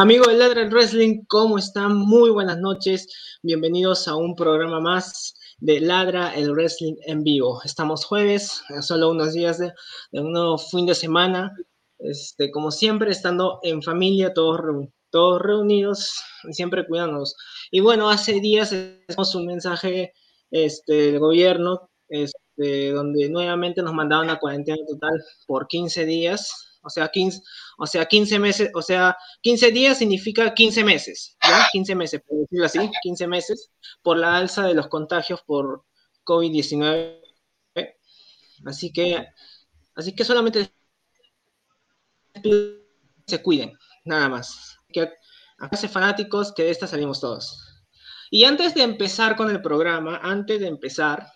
Amigos de Ladra el Wrestling, ¿cómo están? Muy buenas noches. Bienvenidos a un programa más de Ladra el Wrestling en vivo. Estamos jueves, solo unos días de, un fin de semana. Este, como siempre, estando en familia, todos, todos reunidos, siempre cuidándonos. Y bueno, hace días tenemos un mensaje este, del gobierno este, donde nuevamente nos mandaban a cuarentena total por 15 días o sea, 15, o sea, 15 meses, o sea, 15 días significa 15 meses, ¿ya? 15 meses, por decirlo así, 15 meses, por la alza de los contagios por COVID-19. Así que, así que solamente se cuiden, nada más. Que hace fanáticos que de esta salimos todos. Y antes de empezar con el programa, antes de empezar,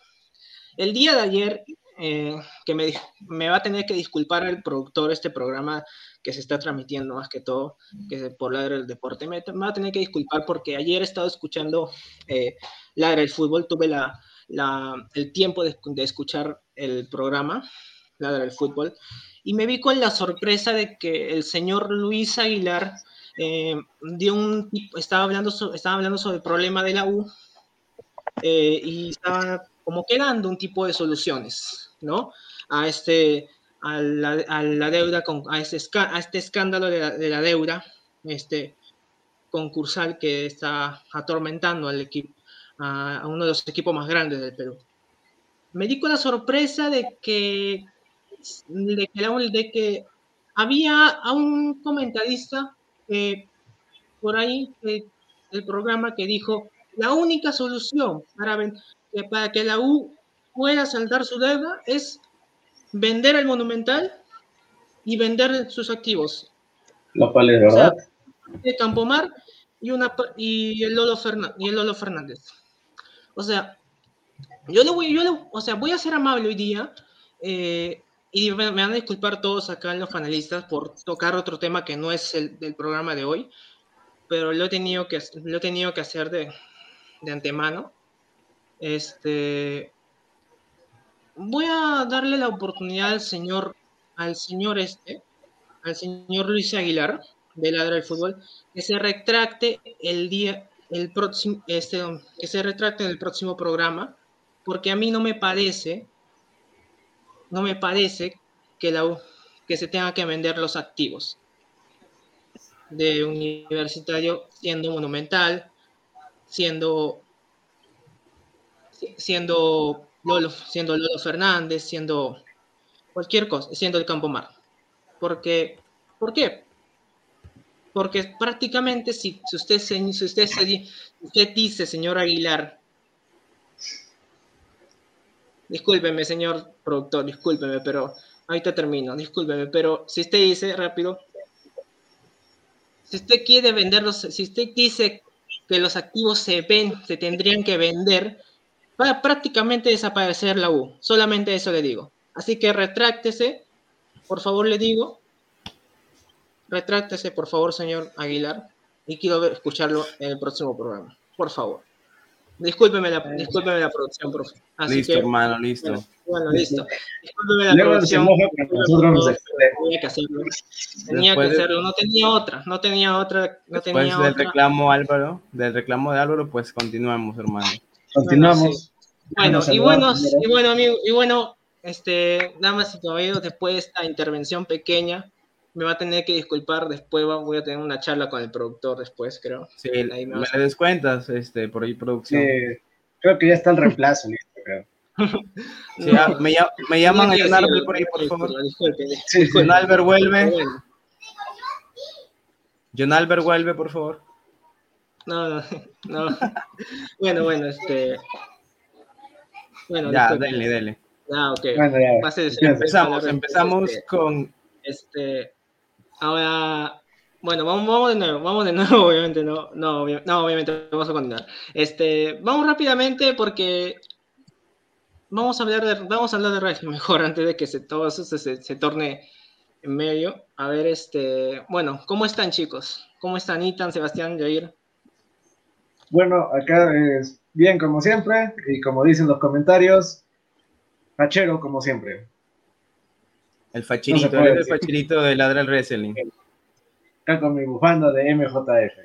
el día de ayer eh, que me, me, va a tener que disculpar el productor este programa que se está transmitiendo más que todo, que es por Ladra el Deporte, me, va a tener que disculpar porque ayer he estado escuchando eh, Ladra el Fútbol, tuve la, la, el tiempo de, escuchar el programa Ladra el Fútbol y me vi con la sorpresa de que el señor Luis Aguilar eh, dio un, estaba, hablando estaba hablando sobre el problema de la U eh, y estaba como que dando un tipo de soluciones, ¿no? A este, a la, deuda, con, a, este, a este escándalo de la, deuda, este concursal que está atormentando al equipo, a, uno de los equipos más grandes del Perú. Me di con la sorpresa de que, de que, de que había a un comentarista eh, por ahí eh, el programa que dijo la única solución para, para que la U pueda saldar su deuda es vender el Monumental y vender sus activos. Lo cual es verdad. de Campomar y, una, y, el Lolo Fernández, y el Lolo Fernández. O sea, yo le voy, yo o sea, voy a ser amable hoy día eh, y me, van a disculpar todos acá los panelistas por tocar otro tema que no es el del programa de hoy, pero lo he tenido que, lo he tenido que hacer de, de antemano. Este, voy a darle la oportunidad al señor, al señor este, al señor Luis Aguilar de Ladra del Fútbol, que se retracte el día, el próximo, este, que se retracte en el próximo programa, porque a mí no me parece, no me parece que la que se tenga que vender los activos de universitario siendo monumental, siendo siendo Lolo, siendo Lolo Fernández, siendo cualquier cosa, siendo el Campo Mar. Porque, ¿Por qué? Porque prácticamente si, usted, si usted, usted dice, señor Aguilar, discúlpeme, señor productor, discúlpeme, pero ahorita termino, discúlpeme, pero si usted dice rápido, si usted quiere venderlos, si usted dice que los activos se ven, se tendrían que vender, va a prácticamente desaparecer la U. Solamente eso le digo. Así que retráctese, por favor le digo. Retráctese, por favor, señor Aguilar. Y quiero escucharlo en el próximo programa. Por favor. Discúlpeme la, discúlpeme la producción, profe. listo, hermano, listo. Bueno, listo. Discúlpeme la producción. Tenía que hacerlo. Tenía que hacerlo. No tenía otra. No tenía otra. No tenía Después del reclamo, Álvaro, del reclamo de Álvaro, pues continuamos, hermano. Continuamos. Bueno, y bueno, y bueno, amigo, y bueno, este, damas y caballeros, después de esta intervención pequeña, me va a tener que disculpar, después voy a tener una charla con el productor después, creo. Sí, ahí me, me descuentas, este, por ahí producción. Sí, creo que ya está el reemplazo, listo, creo. Sí, me, me, llaman a John Albert por ahí, por favor. John Albert vuelve. John Albert vuelve, por favor. No, no, no. bueno, bueno, este. Bueno, ya, dele, dele. Ah, ok. Bueno, ya. empezamos, empezamos este, con. Este. Ahora. Bueno, vamos, vamos de nuevo, vamos de nuevo, obviamente, no, no, no, obviamente, vamos a continuar. Este, vamos rápidamente porque vamos a hablar de, vamos a hablar de wrestling mejor antes de que se, todo eso se, se, se, torne en medio. A ver, este, bueno, ¿cómo están chicos? ¿Cómo están Itan, Sebastián, Jair? Bueno, acá es bien como siempre, y como dicen los comentarios, fachero como siempre. El fachirito, el fachirito de Ladra el Wrestling. acá con mi bufanda de MJF.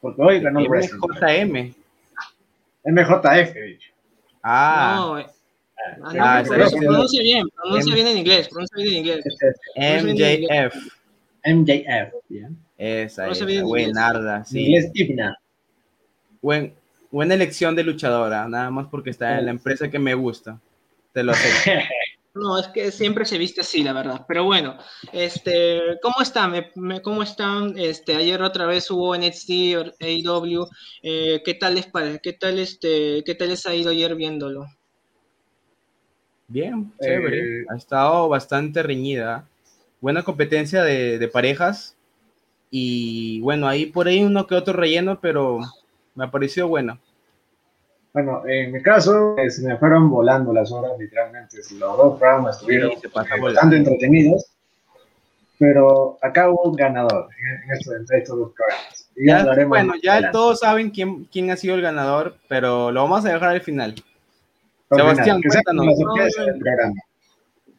Porque hoy ganó el MJM. MJF, bicho. Ah. No, eh. ah, no, ah, pronuncia bien, pronuncia bien en inglés, pronuncia bien en inglés. MJF. MJF. Esa es, buenarda, sí. Inglés. Buen, buena elección de luchadora, nada más porque está en la empresa que me gusta. Te lo sé. No, es que siempre se viste así, la verdad. Pero bueno, este, ¿cómo están? Me, ¿Cómo están? Este, ayer otra vez hubo NXT, AEW. Eh, ¿Qué tal les ¿Qué tal este, qué tal les ha ido ayer viéndolo? Bien, chévere. Eh, ha estado bastante reñida. Buena competencia de, de parejas. Y bueno, ahí por ahí uno que otro relleno, pero me ha parecido bueno. Bueno, en mi caso, eh, se me fueron volando las horas, literalmente. Los dos programas estuvieron bastante entretenidos, pero acá hubo un ganador en, estos, dos programas. ya, bueno, ya todos saben quién, quién ha sido el ganador, pero lo vamos a dejar al final. Sebastián, cuéntanos.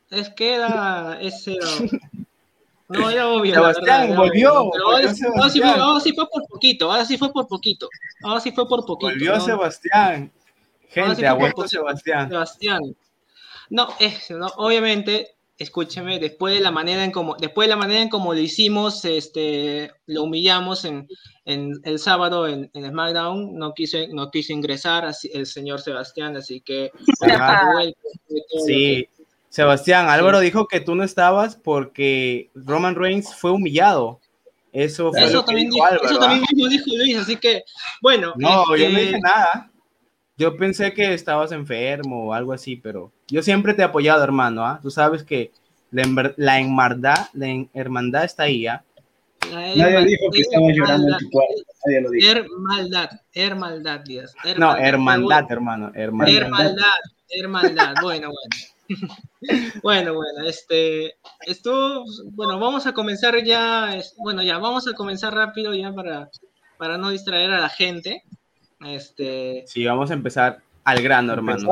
Es que era ese. No, era obvio. Sebastián volvió. ahora, sí fue, por poquito, ahora sí fue por poquito. Ahora sí fue por poquito. Volvió Sebastián. Gente, ha vuelto Sebastián. Sebastián. No, es, no, obviamente, escúcheme, después de la manera en como, después de la manera en como lo hicimos, este, lo humillamos en, en el sábado en, en, SmackDown, no quiso, no quiso ingresar así, el señor Sebastián, así que sí. Sebastián, Álvaro dijo que tú no estabas porque Roman Reigns fue humillado. Eso, fue eso, también, dijo, eso también mismo dijo Luis, así que, bueno. No, yo no este dije nada. Yo pensé que estabas enfermo o algo así, pero yo siempre te he apoyado, hermano. ¿ah? Tú sabes que la, la, hermandad, la hermandad está ahí. ¿ah? Nadie dijo que estaba llorando en tu cuarto. Nadie lo dijo. Hermandad, hermandad, Díaz. no, hermandad, hermano. Hermandad. Hermandad, hermandad. Bueno, bueno. bueno, bueno, este, esto, bueno, vamos a comenzar ya, bueno, ya, vamos a comenzar rápido ya para, para no distraer a la gente. Este, sí, vamos a empezar al grano, hermano.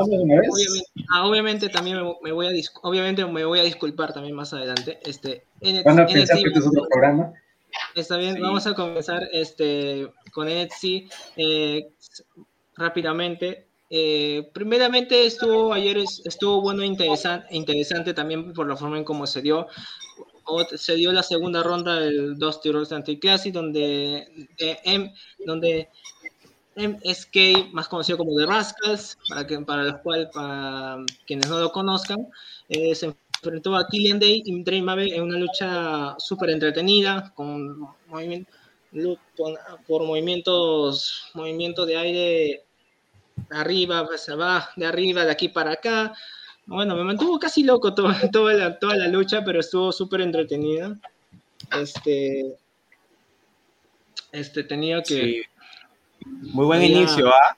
Obviamente, ah, también me, voy a obviamente me voy a disculpar también más adelante. Este, en, ¿Van a pensar que es otro programa? Está bien, vamos a comenzar este, con NXT eh, rápidamente. Eh, primeramente estuvo ayer estuvo bueno e interesante, también por la forma en cómo se dio. se dio la segunda ronda del Dusty Rhodes Anti-Classic donde, eh, M, donde MSK, más conocido como The Rascals, para, que, para los cuales, para quienes no lo conozcan, eh, se enfrentó a Killian Day y Dream Maverick en una lucha súper entretenida, con movimiento, por movimientos, movimientos de aire arriba, va de arriba, de aquí para acá. Bueno, me mantuvo casi loco toda, toda, la, toda la lucha, pero estuvo súper entretenida. Este, este tenía que... Muy buen inicio, ¿ah?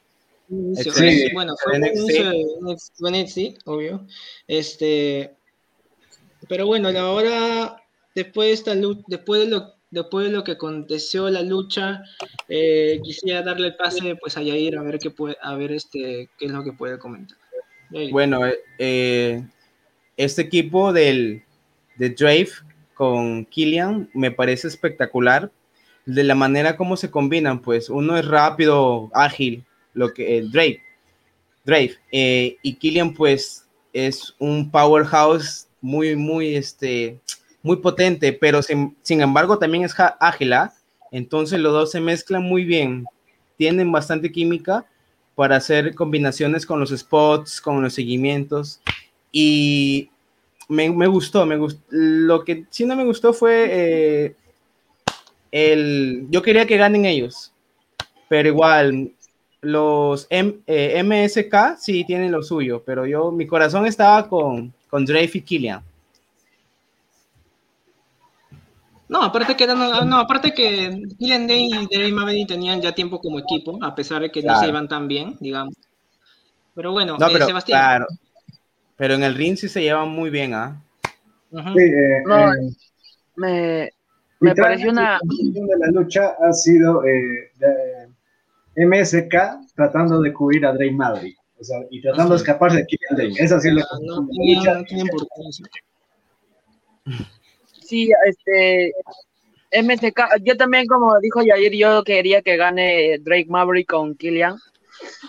Sí, bueno, fue un inicio de sí, obvio. Este, pero bueno, ahora, después de esta después de lo después de lo que aconteció la lucha, eh, quisiera darle el pase pues a Yair a ver qué puede, a ver este qué es lo que puede comentar. Bueno, eh, eh, este equipo del de Drave con Killian me parece espectacular de la manera como se combinan, pues uno es rápido, ágil, lo que el Drake, Drake y Killian pues es un powerhouse muy muy este muy potente, pero sin, embargo también es ágil, ¿ah? entonces los dos se mezclan muy bien, tienen bastante química para hacer combinaciones con los spots, con los seguimientos, y me, gustó, me gustó, lo que sí no me gustó fue eh, el, yo quería que ganen ellos, pero igual, los eh, MSK sí tienen lo suyo, pero yo, mi corazón estaba con, con Drake y Killian. No, aparte que, no, aparte que Killian Day y David Maverick tenían ya tiempo como equipo, a pesar de que no se iban tan bien, digamos. Pero bueno, no, eh, Sebastián. Claro. Pero en el ring sí se llevan muy bien, ¿ah? Sí, eh, no, eh, me, me pareció una... de la lucha ha sido eh, MSK tratando de cubrir a Drake Maverick. O sea, y tratando de escaparse de Killian Day. Esa sí es la no, no, Sí, este, MSK, yo también, como dijo Yair, yo quería que gane Drake Maverick con Killian,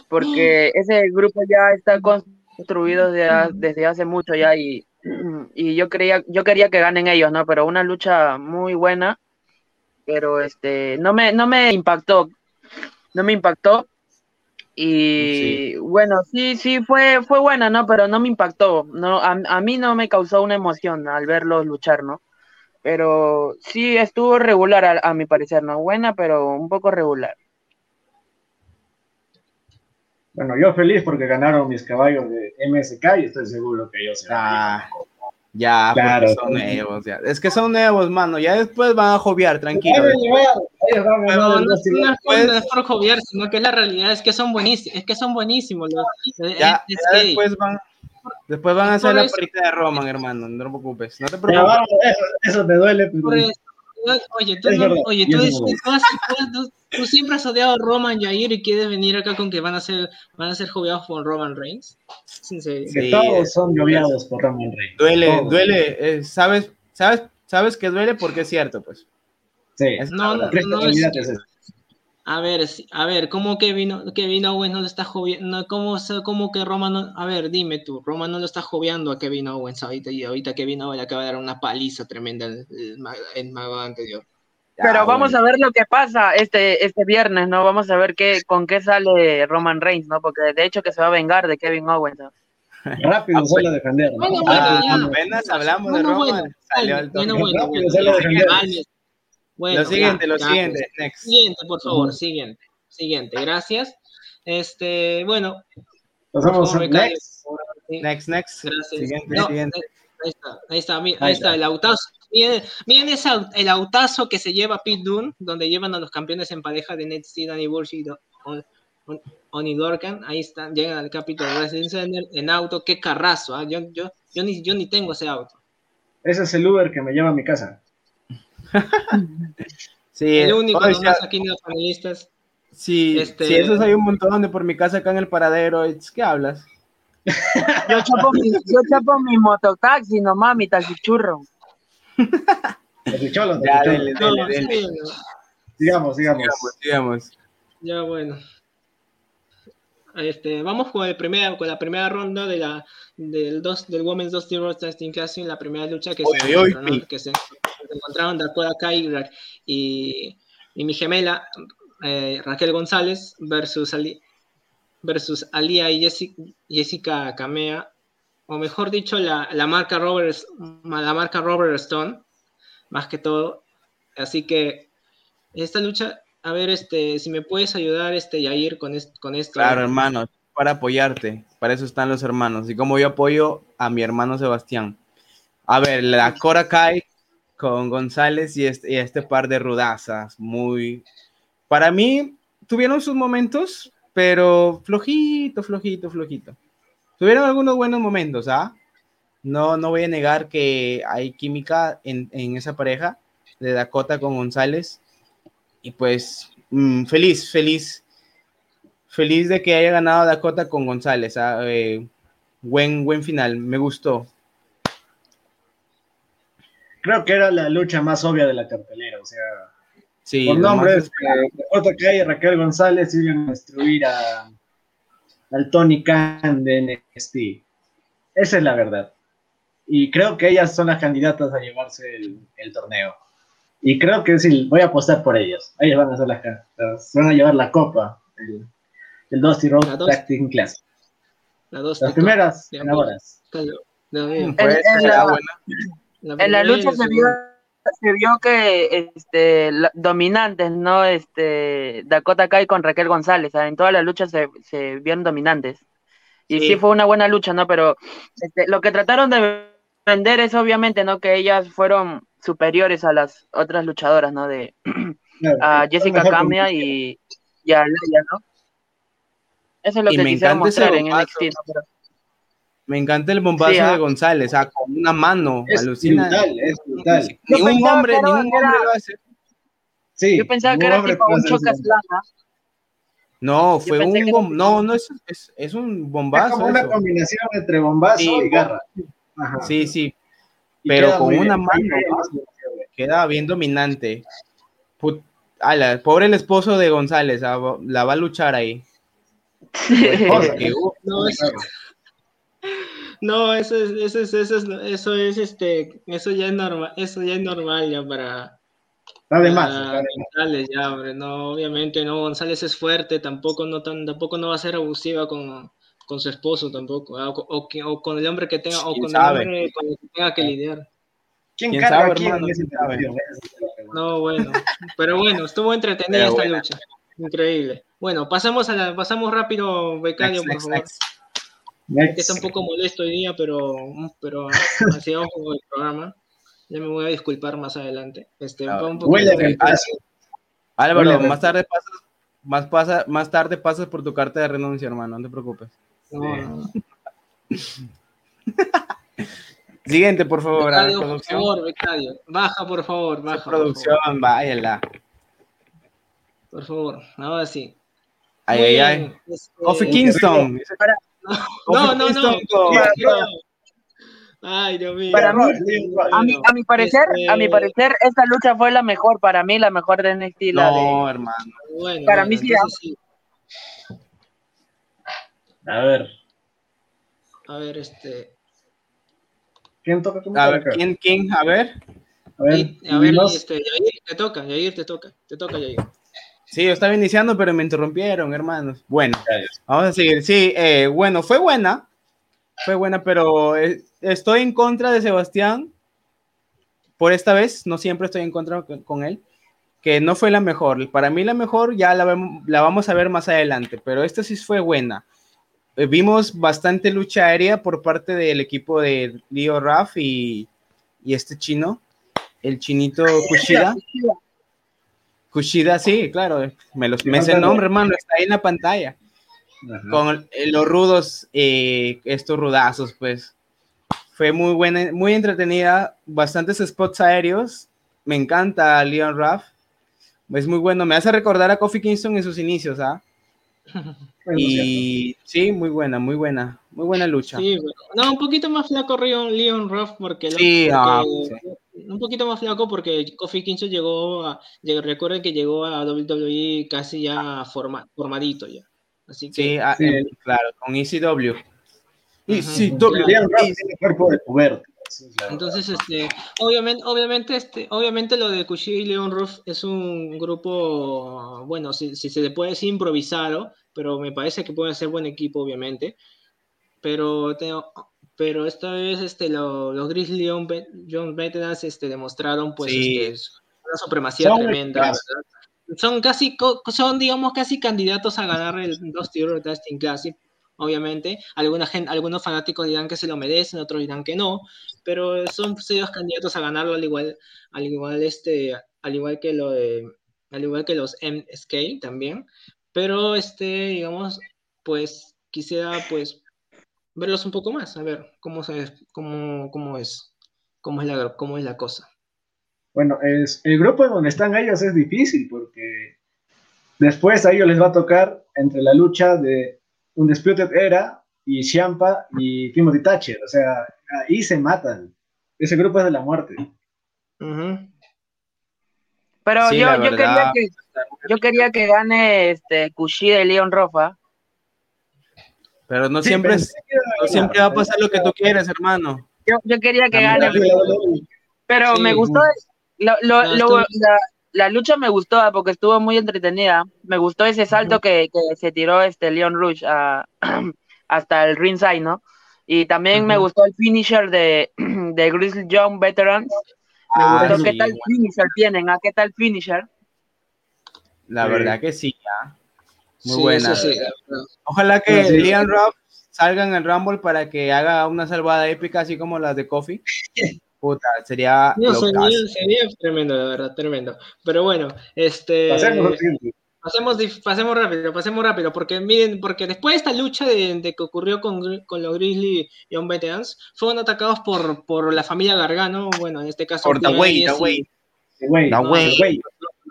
porque ese grupo ya está construido desde, hace mucho ya y, y yo, creía, yo quería que ganen ellos, ¿no? Pero una lucha muy buena, pero este, no me, no me impactó, no me impactó. Y bueno, sí, sí, fue, fue buena, ¿no? Pero no me impactó, no, a, a mí no me causó una emoción al verlos luchar, ¿no? Pero sí estuvo regular a, mi parecer, no buena, pero un poco regular. Bueno, yo feliz porque ganaron mis caballos de MSK y estoy seguro que ellos serán. Ah, ya, claro, son nuevos, ya. Es que son nuevos, mano. Ya después van a joviar, tranquilo. no, no, es por joviar, sino que la realidad es que son buenísimos. Es que son buenísimos. Ya, después van Después van a hacer la parita de Roman, hermano, no te preocupes. No te preocupes. eso, te duele. Oye, tú, oye, tú, siempre has odiado a Roman Jair y quieres venir acá con que van a ser, van a ser joviados por Roman Reigns. Sí, todos son joviados por Roman Reigns. Duele, duele. Eh, ¿sabes, sabes, sabes que duele porque es cierto, pues. Sí, no, no, no, es, a ver, a ver, ¿cómo que vino, que vino Owens no lo está joviendo? ¿Cómo, ¿Cómo que Roma no? A ver, dime tú, Roma no lo está joviando a Kevin Owens ahorita y ahorita Kevin Owens acaba de dar una paliza tremenda en el mago anterior. Pero vamos a ver lo que pasa este, este viernes, ¿no? Vamos a ver qué, con qué sale Roman Reigns, ¿no? Porque de hecho que se va a vengar de Kevin Owens. Rápido ah, sale a defender. Bueno, bueno, apenas hablamos de Roman. salió bueno, bueno, bueno, lo siguiente, lo siguiente, next. Siguiente, por favor, siguiente. Siguiente, gracias. Este, bueno. Pasamos a next. Next, next. Gracias. Siguiente, siguiente. Ahí está, ahí está, ahí, está, el autazo. Miren, miren ese, el autazo que se lleva Pete Dunne, donde llevan a los campeones en pareja de NXT, Danny Burch y Oni Dorkan. Ahí están, llegan al capítulo de en auto. Qué carrazo, ¿ah? yo, yo, yo, ni, yo ni tengo ese auto. Ese es el Uber que me lleva a mi casa. Sí, el único o sea, aquí en los panelistas. Sí, este... sí, esos hay un montón de por mi casa acá en el paradero. ¿Qué hablas? Yo chapo mi, yo chapo mi mototaxi nomás, mi taxichurro. Digamos, digamos. Digamos, Ya, bueno. Este, vamos con, el primer, con la primera ronda de la, del, dos, del Women's Dusty Road Testing Classic, la primera lucha que, se, que se, encontraron Dakota Kai y, y mi gemela eh, Raquel González versus, Ali, versus Alia y Jessica, Jessica Kamea, o mejor dicho, la, la, marca Robert, la marca Robert Stone, más que todo. Así que esta lucha a ver, este, si me puedes ayudar, este, Yair, con, con esto. Claro, hermano, para apoyarte, para eso están los hermanos. Y como yo apoyo a mi hermano Sebastián. A ver, la Cora Kai con González y este, y este par de rudazas, muy... Para mí, tuvieron sus momentos, pero flojito, flojito, flojito. Tuvieron algunos buenos momentos, ¿ah? No, no voy a negar que hay química en, en esa pareja de Dakota con González y pues mm, feliz, feliz, feliz de que haya ganado Dakota con González. Ah, eh, buen, buen final, me gustó. Creo que era la lucha más obvia de la cartelera, o sea, sí, por nombres, Dakota Kai y Raquel González iban a destruir a, al Tony Khan de NXT. Esa es la verdad. Y creo que ellas son las candidatas a llevarse el torneo. Y creo que sí, voy a apostar por ellos. Ellos van a hacer las, van a llevar la copa, el, el Dusty Road Class. La las primeras ganadoras. En, la, lucha se vio, se vio que este, dominantes, ¿no? Este, Dakota Kai con Raquel González. En todas las luchas se, se vieron dominantes. Y sí. fue una buena lucha, ¿no? Pero este, lo que trataron de vender es obviamente, ¿no? Que ellas fueron superiores a las otras luchadoras, ¿no? De a Jessica Camia y, y, a Leia, ¿no? Eso es lo que me quisieron mostrar en NXT, ¿no? Me encanta el bombazo de González, o sea, con una mano, es alucina. Brutal, es brutal. Ningún hombre, ningún hombre lo hace. Sí, Yo pensaba que era tipo un chocasplana. No, fue un bombazo. No, no es, es, es, un bombazo. Es como una combinación entre bombazo y garra. Sí, sí pero con una mano. queda bien dominante. pobre el esposo de González, ah, la va a luchar ahí. no, eso es, eso es, eso es, eso es, este, eso ya es normal, eso ya es normal ya para. Además, González ya, hombre, no, obviamente no, González es fuerte, tampoco no tan, tampoco no va a ser abusiva con, con su esposo tampoco, ah, o, o, con el hombre que tenga, o con el hombre con el que tenga que lidiar. ¿Quién, sabe, hermano? No, bueno, pero bueno, estuvo entretenida esta lucha. Increíble. Bueno, pasamos a la, pasamos rápido, Becario, por favor. Que está un poco molesto hoy día, pero, pero así vamos con el programa. Ya me voy a disculpar más adelante. Este, ah, un poco Álvaro, más tarde pasas, más, pasa, más tarde pasas por tu carta de renuncia, hermano, no te preocupes. Siguiente, por favor. Por favor, Becadio. Baja, por favor, baja. producción, váyala. Por favor, ahora sí. Ay, ay, ay. Este... Coffee Kingston. No, no, no. Ay, Dios mío. Para mí, a, mi, a mi parecer, a mi este parecer, esta lucha fue la mejor para mí, la mejor de NXT. No, hermano. Bueno, para mí sí, sí. A ver. A ver, este. ¿Quién toca? A ver, ¿quién, quién? A ver. A ver, y, a ver este, Yair, te toca, Yair, te toca, te toca, Yair. Sí, yo estaba iniciando, pero me interrumpieron, hermanos. Bueno, vamos a seguir. Sí, eh, bueno, fue buena. Fue buena, pero eh, estoy en contra de Sebastián. Por esta vez, no siempre estoy en contra con él. Que no fue la mejor. Para mí, la mejor ya la, la vamos a ver más adelante, pero esta sí fue buena. Eh, vimos bastante lucha aérea por parte del equipo de Leo Raff y, y este chino, el chinito Kushida. Kushida, sí, claro, me, los, me el nombre, hermano, está ahí en la pantalla. Con los rudos, eh, estos rudazos, pues. Fue muy buena, muy entretenida, bastantes spots aéreos. Me encanta Leon Ruff. Es muy bueno, me hace recordar a Kofi Kingston en sus inicios, ¿ah? y sí, muy buena, muy buena, muy buena lucha. Sí, no, un poquito más flaco Leon Ruff porque, sí, ah, un poquito más flaco porque Kofi Kingston llegó a, recuerden que llegó a WWE casi ya formadito ya. Así que, sí, ah, eh, claro, con ECW. ECW, Leon Ruff tiene cuerpo de puberto. Entonces, este, obviamente, obviamente, este, obviamente lo de Kushida y Leon Ruff es un grupo, bueno, si, se le puede decir improvisado, pero me parece que pueden ser buen equipo, obviamente. Pero, pero esta vez este, los Grizzly John Veterans este, demostraron pues este, una supremacía tremenda. Son casi, son digamos casi candidatos a ganar el dos Tier Testing Classic obviamente. Alguna gente, algunos fanáticos dirán que se lo merecen, otros dirán que no, pero son serios candidatos a ganarlo al igual, al igual este, al igual que lo de, al igual que los MSK también. Pero este, digamos, pues quisiera pues verlos un poco más, a ver cómo se, cómo, cómo es, cómo es la, cómo es la cosa. Bueno, es, el grupo donde están ellos es difícil porque después a ellos les va a tocar entre la lucha de un Undisputed Era y Champa y Timothy Thatcher. O sea, ahí se matan. Ese grupo es de la muerte. Pero yo, yo, quería que, yo quería que gane este Kushida y Leon Rofa. Pero no siempre, no siempre va a pasar lo que tú quieres, hermano. Yo, yo quería que gane. Pero me gustó lo, lo, lo, la lucha me gustó ah, porque estuvo muy entretenida. Me gustó ese salto que, se tiró este Leon Rush hasta el ringside, ¿no? Y también me gustó el finisher de, de Grizzly Young Veterans. Me ah, gustó qué tal finisher tienen, ¿a qué tal finisher? La verdad que sí, ya. Muy buena. Ojalá que Leon Ruff salga en el Rumble para que haga una salvada épica así como las de Kofi. Puta, sería. sería, tremendo, la verdad, tremendo. Pero bueno, este. Pasemos, pasemos, rápido, pasemos rápido, porque miren, porque después de esta lucha de, que ocurrió con, con, los Grizzly y On Veterans, fueron atacados por, por la familia Gargano, bueno, en este caso. Por The Way, The Way.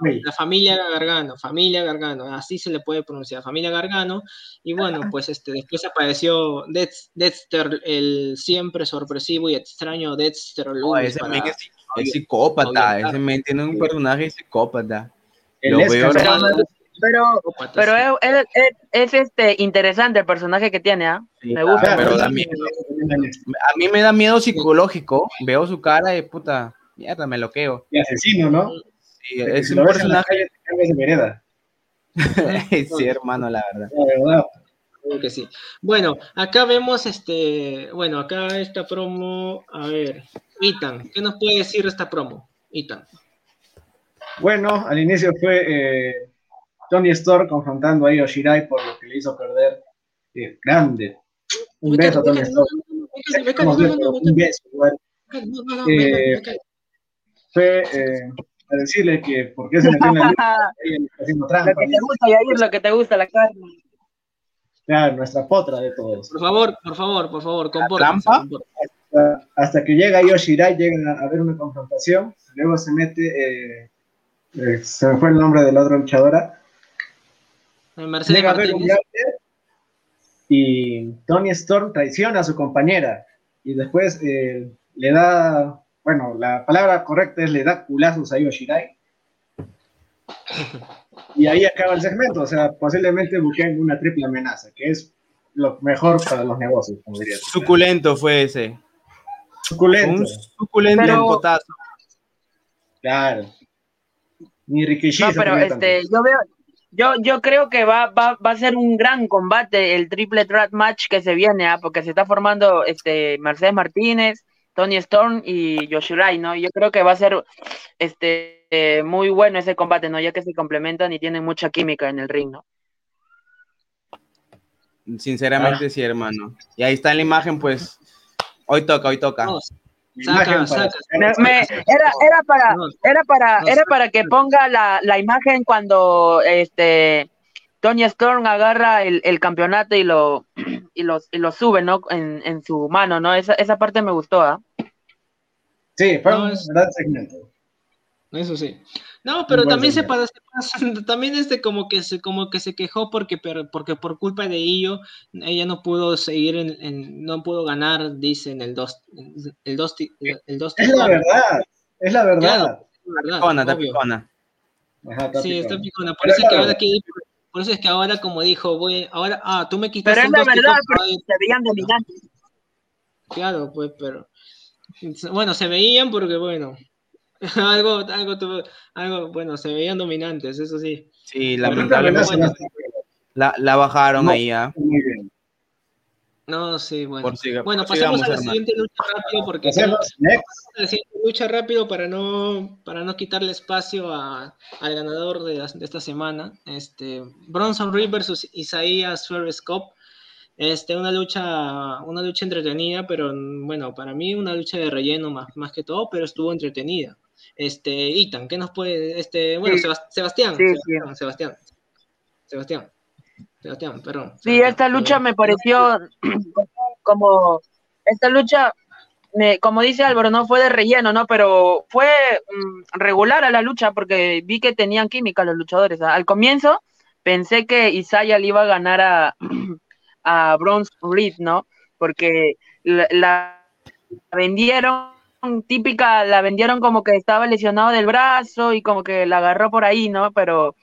La familia Gargano, familia Gargano, así se le puede pronunciar, familia Gargano. Y bueno, pues este, después apareció Dexter, el siempre sorpresivo y extraño Dexter Lewis. es psicópata, ese men tiene un personaje psicópata. Lo veo pero, pero es, es, es, este interesante el personaje que tiene, ¿ah? me gusta. Pero da miedo. A mí me da miedo psicológico. Veo su cara y puta, mierda, me loqueo. Y asesino, ¿no? Sí, es un personaje. sí, hermano, la verdad. que sí. Bueno, acá vemos este, bueno, acá esta promo, a ver, Itan, ¿qué nos puede decir esta promo? Itan. Bueno, al inicio fue eh, Tony Storm confrontando a Yoshirai por lo que le hizo perder. Eh, grande. Un beso a Tony Storm. Un beso, Fue eh, a decirle que por qué se metió en la está haciendo trampa. Lo que te gusta, Yair, lo que te gusta, la carne. Claro, nuestra potra de todos. Por favor, por favor, por favor, compórtense. Hasta, hasta, que llega Yoshirai, llegan a, a ver una confrontación, luego se mete, eh, eh, se me fue el nombre de la otra luchadora, y Tony Storm traiciona a su compañera y después eh, le da, bueno, la palabra correcta es le da culazos a Yoshirai. Y ahí acaba el segmento, o sea, posiblemente busquen una triple amenaza, que es lo mejor para los negocios, como diría. Suculento fue ese. Suculento. Un suculento potazo. Claro. Ni Rikishi. No, pero este, yo veo, yo, yo creo que va, va, va a ser un gran combate el triple threat match que se viene, ¿ah? porque se está formando este Mercedes Martínez, Tony Storm y Yoshirai, ¿no? Yo creo que va a ser este muy bueno ese combate, ¿no? Ya que se complementan y tienen mucha química en el ring, ¿no? Sinceramente, ah. sí, hermano. Y ahí está la imagen, pues. Hoy toca, hoy toca. Saca, saca. era, era para, era para, era para que ponga la, la imagen cuando este Tony Storm agarra el, el campeonato y lo y lo, y lo sube, ¿no? En, en, su mano, ¿no? Esa, esa parte me gustó, ¿ah? Sí, fue un gran segmento. Eso sí. No, pero también se pasa, también este como que se como que se quejó porque porque por culpa de ello ella no pudo seguir en, no pudo ganar, dicen el dos el dos el dos Es la verdad, es la verdad. picona, está picona. sí, está picona. Por eso es que ahora por eso es que ahora como dijo, voy ahora ah, tú me quitas Pero es la verdad, se veían dominantes. Claro, pues, pero bueno, se veían porque bueno, algo, algo, algo, bueno, se veían dominantes, eso sí. Sí, lamentablemente la, la, bajaron ahí, ¿ah? No, sí, bueno. bueno, pasemos a la siguiente lucha rápido porque la siguiente lucha rápido para no para no quitarle espacio a, al ganador de, de, esta semana. Este Bronson Reed versus Isaiah Suarez Este, una lucha, una lucha entretenida, pero bueno, para mí una lucha de relleno más, más que todo, pero estuvo entretenida. Este, Itan, ¿qué nos puede, este, bueno, Sebastián, Sebastián, Sebastián, Sebastián, perdón. Sí, esta lucha me pareció como, esta lucha, como dice Álvaro, no fue de relleno, ¿no? Pero fue mm, regular a la lucha porque vi que tenían química los luchadores. Al comienzo pensé que Isaiah le iba a ganar a, a Bronze Reed, ¿no? Porque la vendieron típica, la vendieron como que estaba lesionado del brazo y como que la agarró por ahí, ¿no? Pero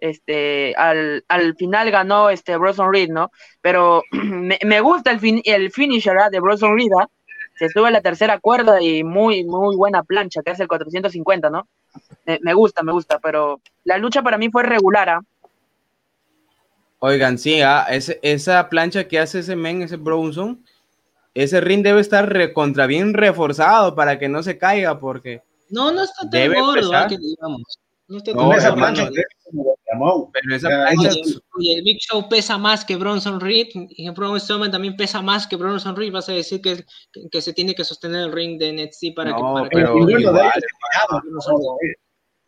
este, al, al final ganó este Bronson Reed, ¿no? Pero me, me gusta el, fin, el finisher ¿ah? de Bronson Reed, ¿ah? se sube a la tercera cuerda y muy, muy buena plancha, que hace el 450, ¿no? Me, gusta, me gusta, pero la lucha para mí fue regular, ¿ah? Oigan, sí, ¿ah? esa plancha que hace ese men, ese Bronson, ese ring debe estar contra bien reforzado para que no se caiga, porque. No, no está tan gordo, que digamos. No está tan esa plancha, pero esa plancha. Oye, el Big Show pesa más que Bronson Reed y Braun Strowman también pesa más que Bronson Reed. Vas a decir que, que, se tiene que sostener el ring de NXT para que. Para pero,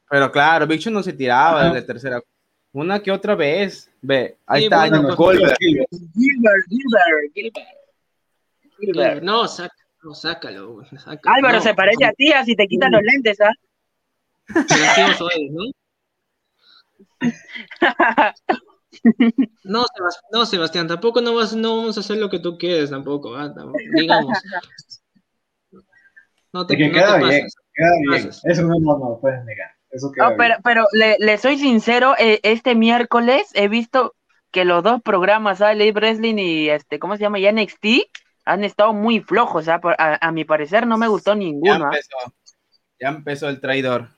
pero claro, Big Show no se tiraba desde tercera. Una que otra vez. Ve, ahí está. Bueno, Gilbert, Gilbert, Gilbert. No, sácalo, sácalo. Álvaro se parece a ti, así te quitan los lentes, ¿ah? ¿No? no, Sebastián, tampoco no, vas, no vamos a hacer lo que tú quieres, tampoco, digamos. No te, que queda bien, Eso no, no, lo puedes negar. Eso pero, pero le, le, soy sincero, eh, este miércoles he visto que los dos programas, ¿sabes? Lady Wrestling y este, ¿cómo se llama? Y NXT, han estado muy flojos, ¿ah? a, a, mi parecer no me gustó ninguno. Ya ¿ah? empezó, ya empezó el traidor.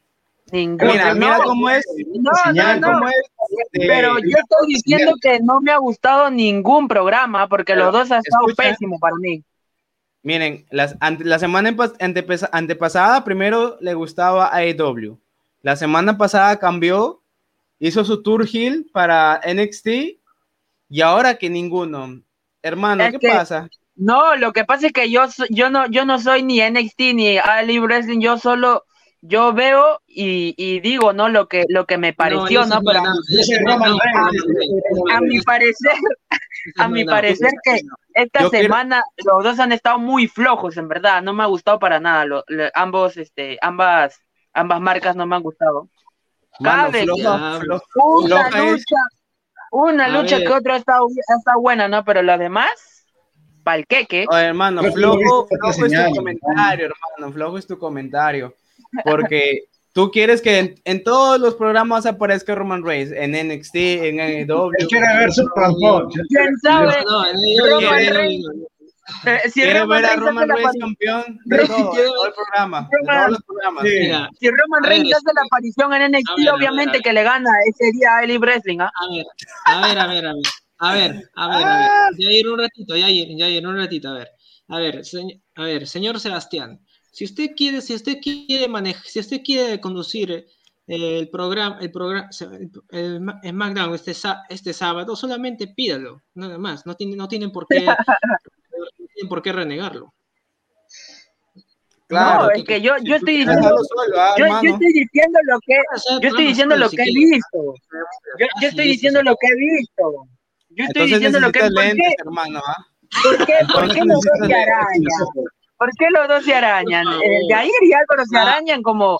Ninguno. Mira, mira cómo es. No, no, no. Pero yo estoy diciendo que no me ha gustado ningún programa porque los dos han estado pésimos para mí. Miren, las, la semana antepasada primero le gustaba a AEW. La semana pasada cambió, hizo su tour hill para NXT y ahora que ninguno. Hermano, ¿qué pasa? No, lo que pasa es que yo, yo, no, yo no soy ni NXT ni Ali Wrestling, yo solo yo veo y, y, digo, ¿no? Lo que, lo que me pareció, ¿no? Pero, a, mi parecer, a mi parecer que esta semana los dos han estado muy flojos, en verdad, no me ha gustado para nada, ambos, este, ambas, ambas marcas no me han gustado. una lucha, una lucha que otra está, está buena, ¿no? Pero las demás, pa'l queque. hermano, flojo, flojo es tu comentario, hermano, flojo es tu comentario porque tú quieres que en, todos los programas aparezca Roman Reigns, en NXT, en AEW. Él quiere ver su ¿Quién sabe? No, Roman Reigns. Eh, si quiere ver a Roman Reigns campeón de todo, el programa, todos los programas. Si Roman Reigns hace la aparición en NXT, obviamente que le gana ese día a Eli Wrestling. ¿ah? A ver, a ver, a ver, a ver. A ver, a ver, a ver. Ya ir un ratito, ya ir, ya ir un ratito, a ver. A ver, a ver, señor Sebastián. Si usted quiere, si usted quiere manejar, si usted quiere conducir eh, el programa, el programa, el, SmackDown este, este sábado, solamente pídalo, nada más. No tienen, no tienen por qué, no tienen por qué renegarlo. Claro, no, es que yo, yo estoy diciendo, ah, yo, yo, estoy diciendo lo que, yo estoy diciendo lo que he visto. Yo, yo estoy diciendo lo que he visto. Yo estoy diciendo lo que he visto. Hermano, ¿ah? ¿Por qué? ¿Por qué no soy araña? ¿Por qué los dos se arañan? El Jair y Álvaro se arañan como,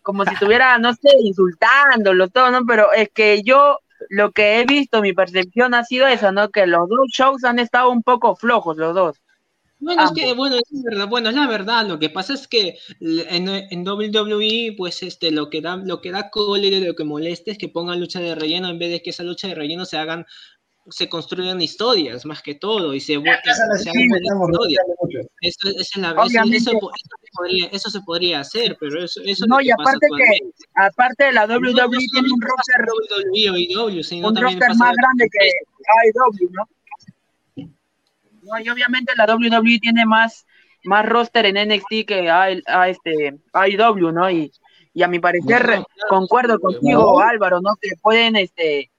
como si estuviera, no sé, insultándolo todo, ¿no? Pero es que yo lo que he visto, mi percepción ha sido esa, ¿no? Que los dos shows han estado un poco flojos, los dos. Bueno, es que, bueno, es verdad, bueno, es la verdad, lo que pasa es que en, en WWE, pues, este, lo que da, lo que da cólera, lo que molesta es que pongan lucha de relleno en vez de que esa lucha de relleno se hagan se construyen historias más que todo y se, se historias. Eso, eso, la, eso, eso, se podría, eso se podría hacer, pero eso, eso no, y aparte que aparte de la WWE no, tiene un roster WWE, sino un roster más grande que AEW, ¿no? No, y obviamente la WWE tiene más más roster en NXT que a, a este AEW, ¿no? Y, y a mi parecer concuerdo contigo, Álvaro, ¿no? Que pueden este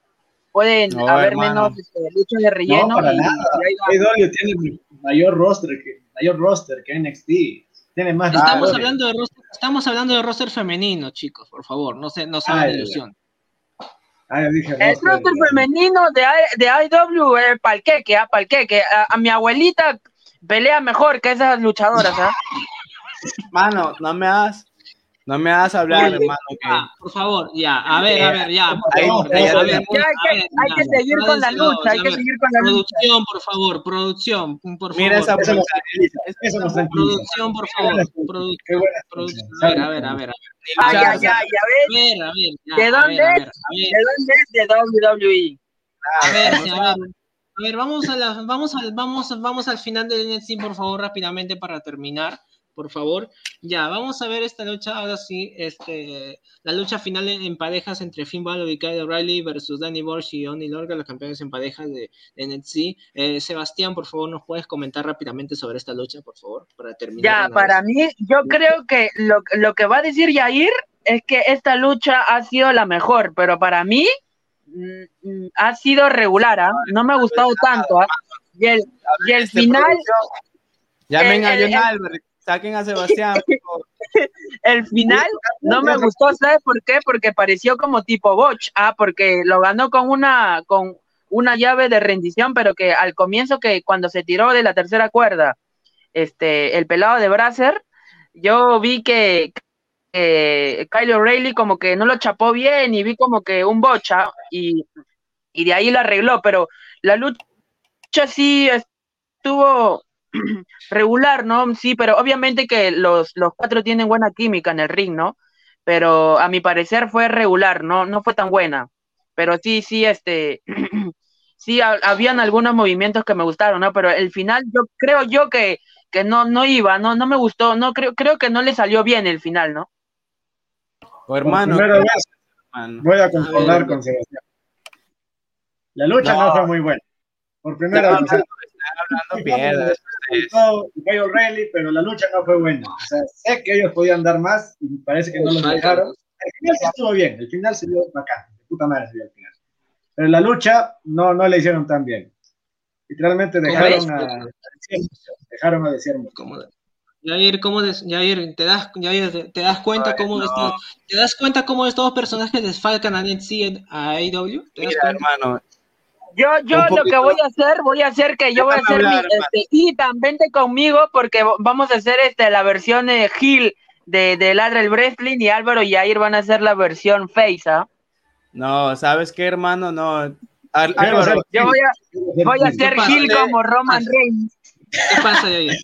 pueden haber menos este, lucha de relleno. No, para y, nada. Y tiene mayor roster que mayor roster que NXT. Tiene más estamos hablando de roster, estamos hablando de roster femenino, chicos, por favor, no se no se hagan ilusión. Dije, el roster femenino de, de IW es palqueque, ¿ah? palqueque. A, a, mi abuelita pelea mejor que esas luchadoras, ¿ah? Mano, no me hagas no me hagas hablar, hermano. por favor, ya, a ver, a ver, ya. hay, que, seguir con la lucha, hay que seguir con la lucha. Producción, por favor, producción, por favor. Mira esa producción, producción, por favor. Producción, a ver, a ver, a ver. Ay, ay, ay, a ver, a ver, ¿De dónde es? ¿De dónde es? De WWE. A ver, a ver. A ver, vamos a la, vamos al, vamos, vamos al final del NXT, por favor, rápidamente para terminar por favor. Ya, vamos a ver esta lucha, ahora sí, este, la lucha final en, parejas entre Finn Balor y Kyle O'Reilly versus Danny Borch y Oni Lorga, los campeones en parejas de, NXT. Eh, Sebastián, por favor, ¿nos puedes comentar rápidamente sobre esta lucha, por favor, para terminar? Ya, para mí, yo creo que lo, lo que va a decir Yair es que esta lucha ha sido la mejor, pero para mí mm, mm, ha sido regular, ¿ah? no me ha gustado tanto. ¿ah? Y el, y el final... Llamen a John Albert Saquen a Sebastián. el final no me gustó, ¿sabes por qué? Porque pareció como tipo Botch, ah, porque lo ganó con una, con una llave de rendición, pero que al comienzo que cuando se tiró de la tercera cuerda, este, el pelado de Brasser, yo vi que eh, Kyle O'Reilly como que no lo chapó bien y vi como que un bocha ah, y, y de ahí lo arregló, pero la lucha sí estuvo regular, ¿no? Sí, pero obviamente que los, los cuatro tienen buena química en el ring, ¿no? Pero a mi parecer fue regular, ¿no? No fue tan buena. Pero sí, sí, este, sí, habían algunos movimientos que me gustaron, ¿no? Pero el final, yo creo yo que, que no, no iba, no, no me gustó, no creo, creo que no le salió bien el final, ¿no? O hermano, voy a concordar con Sebastián. La lucha no, fue muy buena. Por primera vez. hablando piedras. O'Reilly, pero la lucha no fue buena. O sea, sé que ellos podían dar más y parece que no los dejaron. El final sí estuvo bien, el final se dio bacán, de puta madre se dio el final. Pero la lucha no, no la hicieron tan bien. Literalmente dejaron a, dejaron a decir Jair, ¿cómo Jair, te das, Jair, te das cuenta cómo te das cuenta cómo estos personajes desfalcan a NXT a AEW? Mira, hermano, yo, yo lo que voy a hacer, voy a hacer que yo voy a hacer mi, este, y también vente conmigo porque vamos a hacer este la versión de Gil de, de Ladra el Wrestling y Álvaro y Jair van a hacer la versión Face, ¿ah? No, ¿sabes qué, hermano? No. Álvaro, yo voy a, voy a hacer Gil como Roman Reigns. ¿Qué pasa, Jair?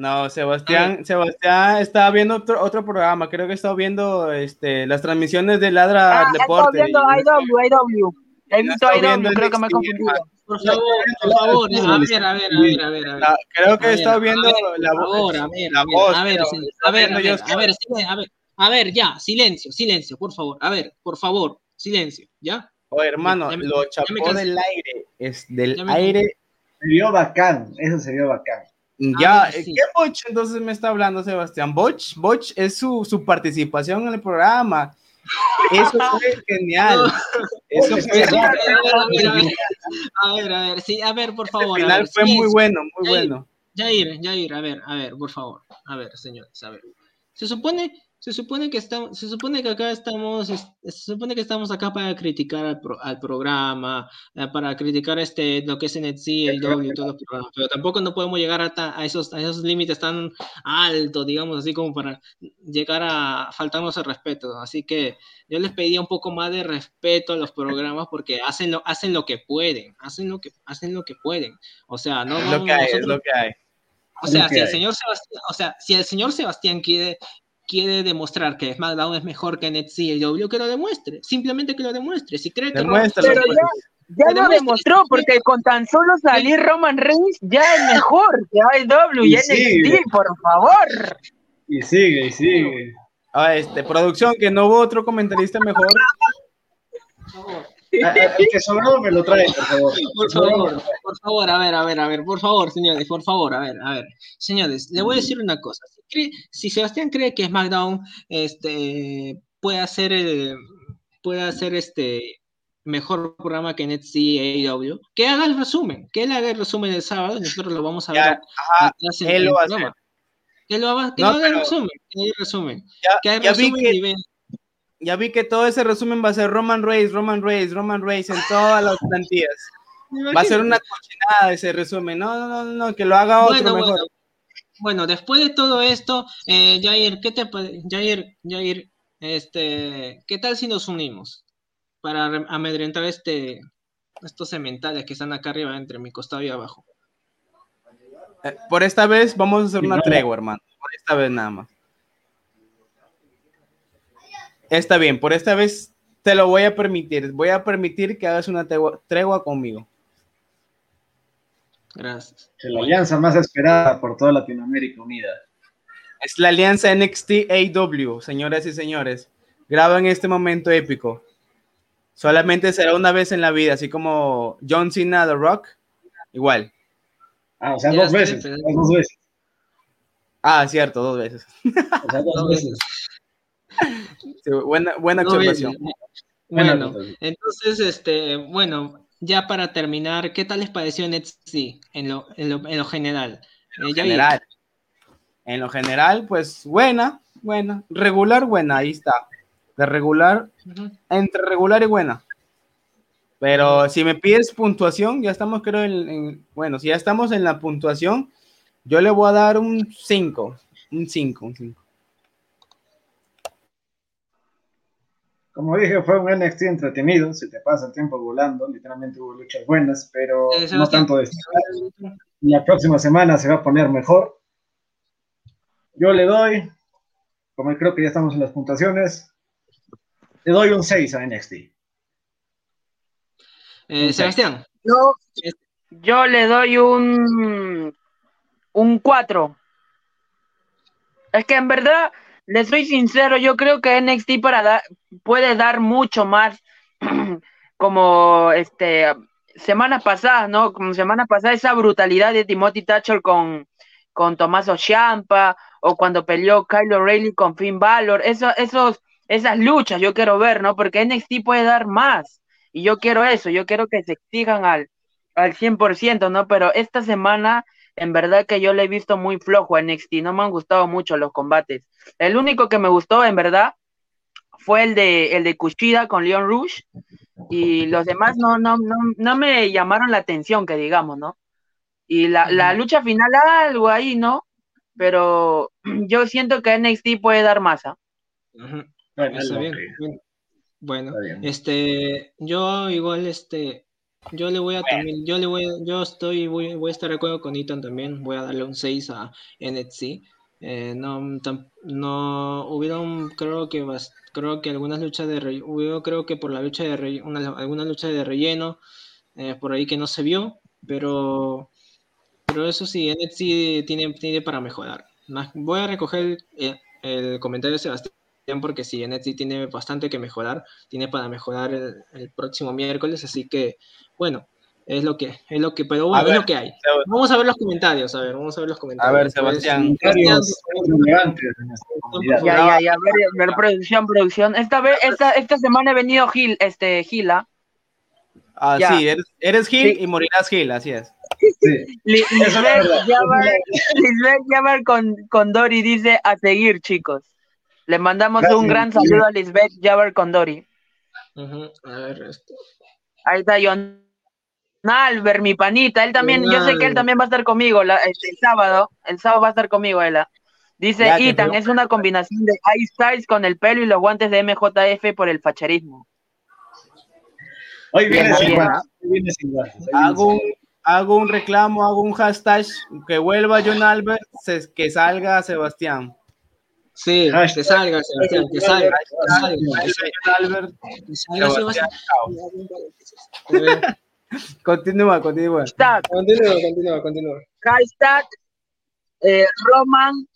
No, Sebastián, Sebastián está viendo otro, otro programa, creo que está viendo este, las transmisiones de Ladra ah, Deporte. Está viendo IW, IW. He visto IW, creo que me he confundido. Por favor, por favor, a ver, a ver, a ver, a ver. A ver. Creo que he estado viendo la voz. A ver, a ver, a ver, a ver, a ver, a ver, a ver, ya, silencio, silencio, por favor. A ver, por favor, silencio, ¿ya? Oye, hermano, lo chapó del aire, es del aire. Se vio bacán, eso se vio bacán. Ya, ¿qué Boch entonces me está hablando Sebastián? Boch, Boch es su, su participación en el programa. Eso fue genial. Eso fue genial. A ver, a ver, sí, a ver, por favor. El final fue muy bueno, muy bueno. Jair, Jair, a ver, a ver, por favor. A ver, señores, a ver. Se supone se supone que estamos, se supone que acá estamos, se supone que estamos acá para criticar al, al programa, eh, para criticar este lo que es NXT, el W y todo los programas, pero tampoco no podemos llegar a, esos, a esos límites tan altos, digamos así, como para llegar a faltarnos el respeto. Así que yo les pedía un poco más de respeto a los programas porque hacen lo, hacen lo que pueden, hacen lo que, hacen lo que pueden. O sea, no, lo que hay, es lo que hay. O sea, si el señor Sebastián, o sea, si el señor Sebastián quiere quiere demostrar que SmackDown es mejor que NXT y W, que lo demuestre. Simplemente que lo demuestre. Si cree que no, pero ya, ya lo demostró, porque con tan solo salir Roman Reigns ya es mejor que AEW y, y NXT, por favor. Y sigue, y sigue. Ah, este, producción, que no hubo otro comentarista mejor. Por favor. El que sobró me lo trae, por favor. Por favor, por favor, a ver, a ver, a ver, por favor, señores, por favor, a ver, a ver. Señores, le voy a decir una cosa. Si, Sebastián cree que SmackDown este, puede hacer puede hacer este mejor programa que NXT y AEW, que haga el resumen, que él haga el resumen el sábado y nosotros lo vamos a ver. él lo va a hacer. Que lo, haga, que haga el resumen, que haga el resumen. Ya, que el resumen y ya vi que todo ese resumen va a ser Roman Reigns, Roman Reigns, Roman Reigns en todas las plantillas. Va a ser una cochinada ese resumen. No, no, no, no, que lo haga otro mejor. Bueno. después de todo esto, eh, Jair, ¿qué te Jair, Jair, este, ¿qué tal si nos unimos para amedrentar este, estos cementales que están acá arriba entre mi costado y abajo? Eh, por esta vez vamos a hacer una tregua, hermano. Por esta vez nada más. Está bien, por esta vez te lo voy a permitir. Voy a permitir que hagas una tregua, conmigo. Gracias. la alianza más esperada por toda Latinoamérica unida. Es la alianza NXT AW, señoras y señores. Graba en este momento épico. Solamente será una vez en la vida, así como John Cena The Rock. Igual. Ah, o sea, dos veces, dos veces. Ah, cierto, dos veces. O sea, dos veces buena buena observación. Bueno, entonces, este, bueno, ya para terminar, ¿qué tal les pareció NXT en lo, en lo, en lo general? En lo, eh, general. en lo general, pues buena, buena, regular, buena, ahí está. De regular, entre regular y buena. Pero si me pides puntuación, ya estamos creo en, bueno, si ya estamos en la puntuación, yo le voy a dar un 5, un 5, un 5. Como dije, fue un NXT entretenido, se te pasa el tiempo volando, literalmente hubo luchas buenas, pero no tanto de la próxima semana se va a poner mejor. Yo le doy, como creo que ya estamos en las puntuaciones, le doy un 6 a NXT. Eh, Sebastián. Yo, yo le doy un, un 4. Es que en verdad, le soy sincero, yo creo que NXT para puede dar mucho más como este semanas pasadas, ¿no? Como semanas pasadas, esa brutalidad de Timothy Thatcher con, con Tommaso Ciampa, o cuando peleó Kyle O'Reilly con Finn Balor, eso, esos, esas luchas yo quiero ver, ¿no? Porque NXT puede dar más, y yo quiero eso, yo quiero que se exijan al, al 100%, ¿no? Pero esta semana, en verdad que yo le he visto muy flojo a NXT, no me han gustado mucho los combates. El único que me gustó, en verdad, fue el de, el de Kushida con Leon Rush, y los demás no, no, no, no me llamaron la atención, que digamos, ¿no? Y la, la lucha final, algo ahí, ¿no? Pero yo siento que NXT puede dar masa. Está bien. Bueno, este, yo igual, este, yo le voy a también, yo le voy, yo estoy, voy, voy a estar de acuerdo con Ethan también, voy a darle un 6 a NXT. Eh, no, no hubieron, creo que creo que algunas luchas de relleno, creo que por la lucha de relleno, una, alguna lucha de relleno eh, por ahí que no se vio, pero pero eso sí, NXT tiene, tiene para mejorar. Voy a recoger el, comentario de Sebastián porque sí, NXT tiene bastante que mejorar, tiene para mejorar el, próximo miércoles, así que bueno, es lo que, es lo que, pero bueno, es lo que hay. Vamos a ver los comentarios, a ver, vamos a ver los comentarios. A ver, Sebastián. ya, ya, ya, ver, ver, producción, producción. Esta vez, esta, esta semana he venido Gil, este, Gila. Ah, sí, eres, eres Gil y morirás Gil, así es. Lisbeth Jabar con, con Dori dice a seguir, chicos. Le mandamos un gran saludo a Lisbeth Jabar con Dori. A ver, esto. Ahí está John Albert, mi panita. Él también, yo sé que él también va a estar conmigo este, el sábado. El sábado va a estar conmigo, él. Dice Ethan, es una combinación de Ice Styles con el pelo y los guantes de MJF por el facharismo. Hoy viene sin Hago un, hago un reclamo, hago un hashtag, que vuelva John Albert, que salga Sebastián. Sí, que salga Sebastián, que salga. Albert, Continúa, continúa. Continúa, continúa, continúa. Hashtag eh, Roman,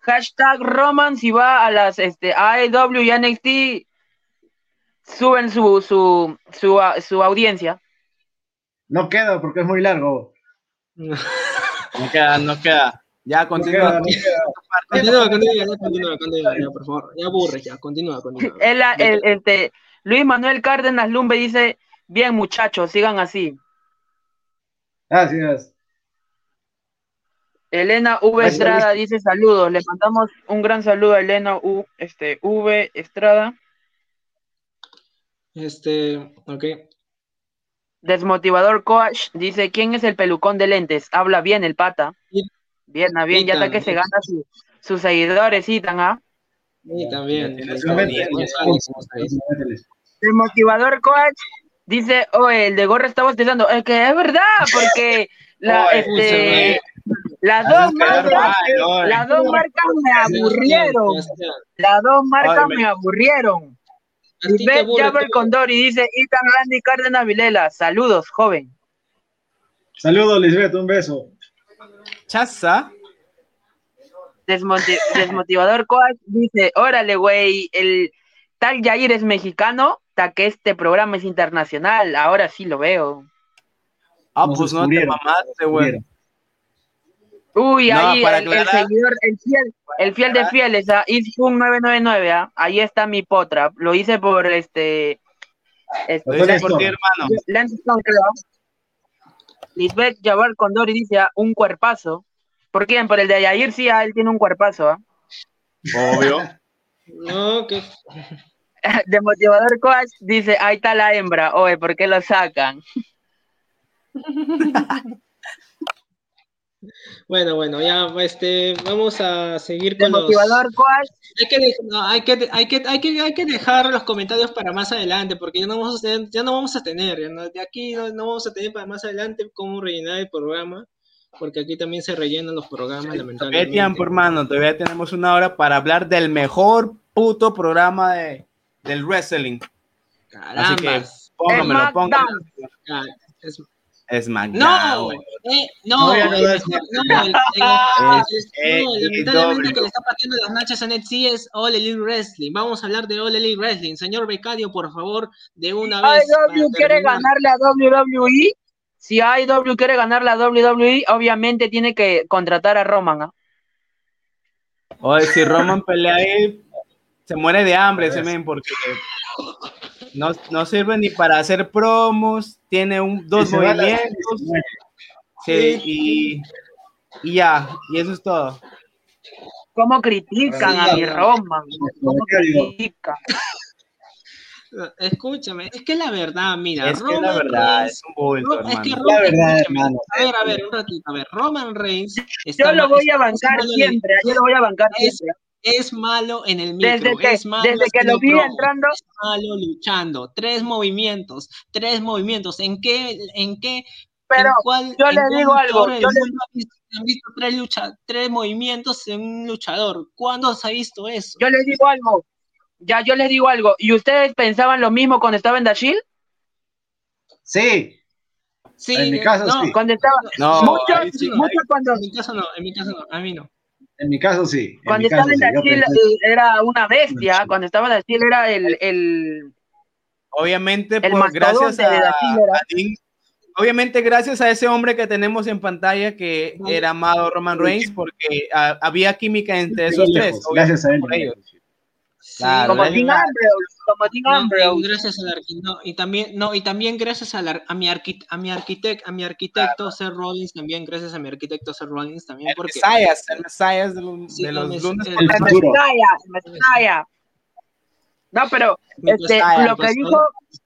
hashtag Roman, si va a las este, AEW y NXT, suben su, su, su, su audiencia. No queda porque es muy largo. No queda, no queda. Ya, continúa. continúa, continúa, continúa, continúa, ya, por favor. Ya aburre, ya, continúa, continúa. El, el, este, Luis Manuel Cárdenas Lumbe dice, bien muchachos, sigan así. Gracias. Elena V. Estrada dice saludos. Le mandamos un gran saludo a Elena U, este, V. Estrada. Este, ok. Desmotivador Coach dice: ¿Quién es el pelucón de lentes? Habla bien el pata. Bien, ah, bien, ya está que se gana sus seguidores, Itan, ¿ah? Sí, también. Desmotivador Coach dice: Oh, el de gorra está bostezando. Es que es verdad, porque la, este, las dos marcas, las dos marcas me aburrieron. Las dos marcas me aburrieron. Lisbeth Jaber Condori dice, Itan Randy Cárdenas Vilela, saludos, joven. Saludos, Lisbeth, un beso. Chaza. desmotivador Coach dice, órale, güey, el tal Jair es mexicano, ta que este programa es internacional, ahora sí lo veo. Ah, pues no te mamaste, güey. Uy, ahí el, seguidor, el fiel, el fiel de fieles, a un 999, ¿ah? ahí está mi potra. Lo hice por este. este ¿Lo hice por ti, hermano? Lisbeth Jabbar Condori dice ah, un cuerpazo. ¿Por quién? Por el de Yair, sí, ah, él tiene un cuerpazo. ¿ah? Obvio. no, que. De motivador coach dice, ahí está la hembra. Oye, ¿por qué lo sacan? Bueno, bueno, ya este, vamos a seguir con los... motivador cuál? Hay que, hay, que, hay, que, hay, que, hay que dejar los comentarios para más adelante, porque ya no vamos a tener, ya no vamos a tener, de aquí no, vamos a tener para más adelante cómo rellenar el programa. porque aquí también se rellenan los programas, lamentablemente. tiempo, hermano, todavía tenemos una hora para hablar del mejor puto programa de, del wrestling. Caramba. Así que póngamelo, póngamelo. Es, es No, no, no, lamentablemente que le está partiendo las nachas a NXT es All Elite Wrestling. Vamos a hablar de All Elite Wrestling. Señor Becario, por favor, de una vez. IW quiere ganarle a WWE. Si IW quiere ganarle a WWE, obviamente tiene que contratar a Roman. ¿ah? Oye, si Roman pelea ahí, se muere de hambre ese men, porque no, no sirve ni para hacer promos, tiene un, dos movimientos. Sí, y, ya, y eso es todo. ¿Cómo critican a mi Roma? ¿Cómo critican? Escúchame, es que la verdad, mira, es que la verdad es un bulto, es que Roman, la verdad, hermano. A ver, a ver, un ratito, a ver, Roman Reigns. yo lo voy a bancar siempre, yo lo voy a bancar siempre es malo en el micro, desde que, es malo desde que lo vi entrando, es malo luchando, tres movimientos, tres movimientos, ¿en qué, en qué, pero yo le digo algo, yo le... han visto tres lucha, tres movimientos en un luchador, ¿cuándo se ha visto eso? Yo les digo algo, ya yo les digo algo, ¿y ustedes pensaban lo mismo cuando estaba en Dashil? Sí. Sí, en mi caso no, sí. Cuando estaba, no, muchos, sí, muchos cuando... En mi caso no, en mi caso no, a mí no. En mi caso sí. Cuando estaba en Brasil era una bestia, cuando estaba en Brasil era el, el obviamente por, gracias a, obviamente gracias a ese hombre que tenemos en pantalla que era amado Roman Reigns porque había química entre esos tres. Gracias a él. como Dean Ambrose, como Dean Ambrose. gracias a no, y también no y también gracias a, la, a mi arquitecto a mi arquitecto a mi arquitecto Seth Rollins también gracias a mi arquitecto Seth Rollins también el porque Messias, el Messias de los, sí, de los el, lunes el, el, Messiah, no pero este, lo que pues, dijo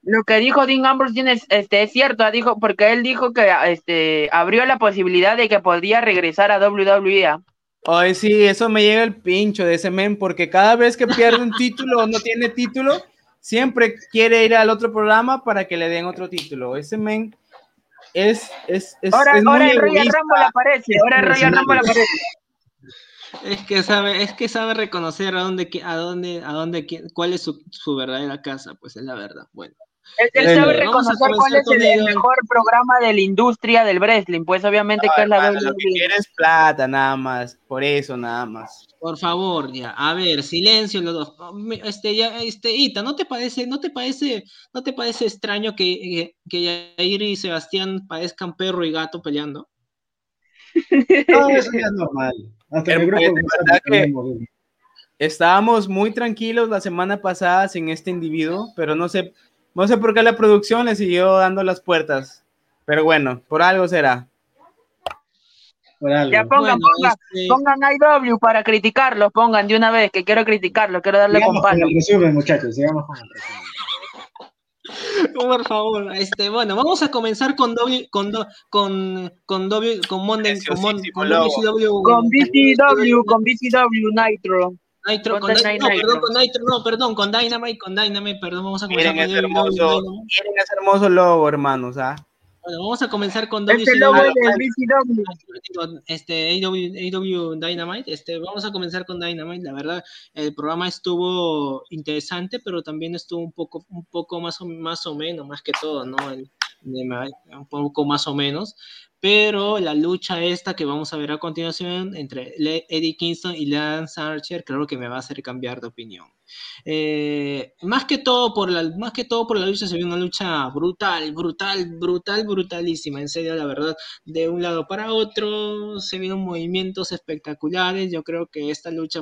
lo que dijo Dean Ambrose tiene, este, es cierto, dijo, porque él dijo que este, abrió la posibilidad de que podría regresar a WWE. Ay, sí, eso me llega el pincho de ese men, porque cada vez que pierde un título o no tiene título, siempre quiere ir al otro programa para que le den otro título. Ese men es, es, es, ahora, es ahora muy el Royal Rumble aparece, ahora el Royal Rumble aparece. Es que sabe, es que sabe reconocer a dónde, a dónde, a dónde, cuál es su, su verdadera casa, pues es la verdad. Bueno. Él, sabe reconocer cuál es el, mejor programa de la industria del wrestling, pues obviamente que es la WWE. Lo que quieres plata, nada más, por eso nada más. Por favor, ya, a ver, silencio los dos. Este, ya, este, Ita, ¿no te parece, no te parece, no te parece extraño que, que, Yair y Sebastián parezcan perro y gato peleando? No, eso ya es normal. Hasta el grupo que estábamos muy tranquilos la semana pasada sin este individuo, pero no sé no sé por qué la producción le siguió dando las puertas, pero bueno, por algo será. Ya pongan, pongan, este... pongan IW para criticarlo, pongan de una vez, que quiero criticarlo, quiero darle con palo. muchachos, sigamos con el Por favor, este, bueno, vamos a comenzar con W, con con con W, con Monday, con, con, con WCW, con BCW, con BCW Nitro. Nitro, con, Dynamite, no, perdón, con Nitro, no, perdón, con Dynamite, con Dynamite, perdón, vamos a comenzar miren con ese hermoso, Miren ese hermoso logo, hermanos, ¿ah? Bueno, vamos a comenzar con este WCW. Logo de este AW, Dynamite, este, vamos a comenzar con Dynamite, la verdad, el programa estuvo interesante, pero también estuvo un poco, un poco más, o, más o menos, más que todo, ¿no? El, un poco más o menos, pero la lucha esta que vamos a ver a continuación entre Eddie Kingston y Lance Archer creo que me va a hacer cambiar de opinión. Eh, más, que todo por la, más que todo por la lucha se vio una lucha brutal, brutal, brutal, brutalísima, en serio, la verdad, de un lado para otro, se vieron movimientos espectaculares, yo creo que esta lucha,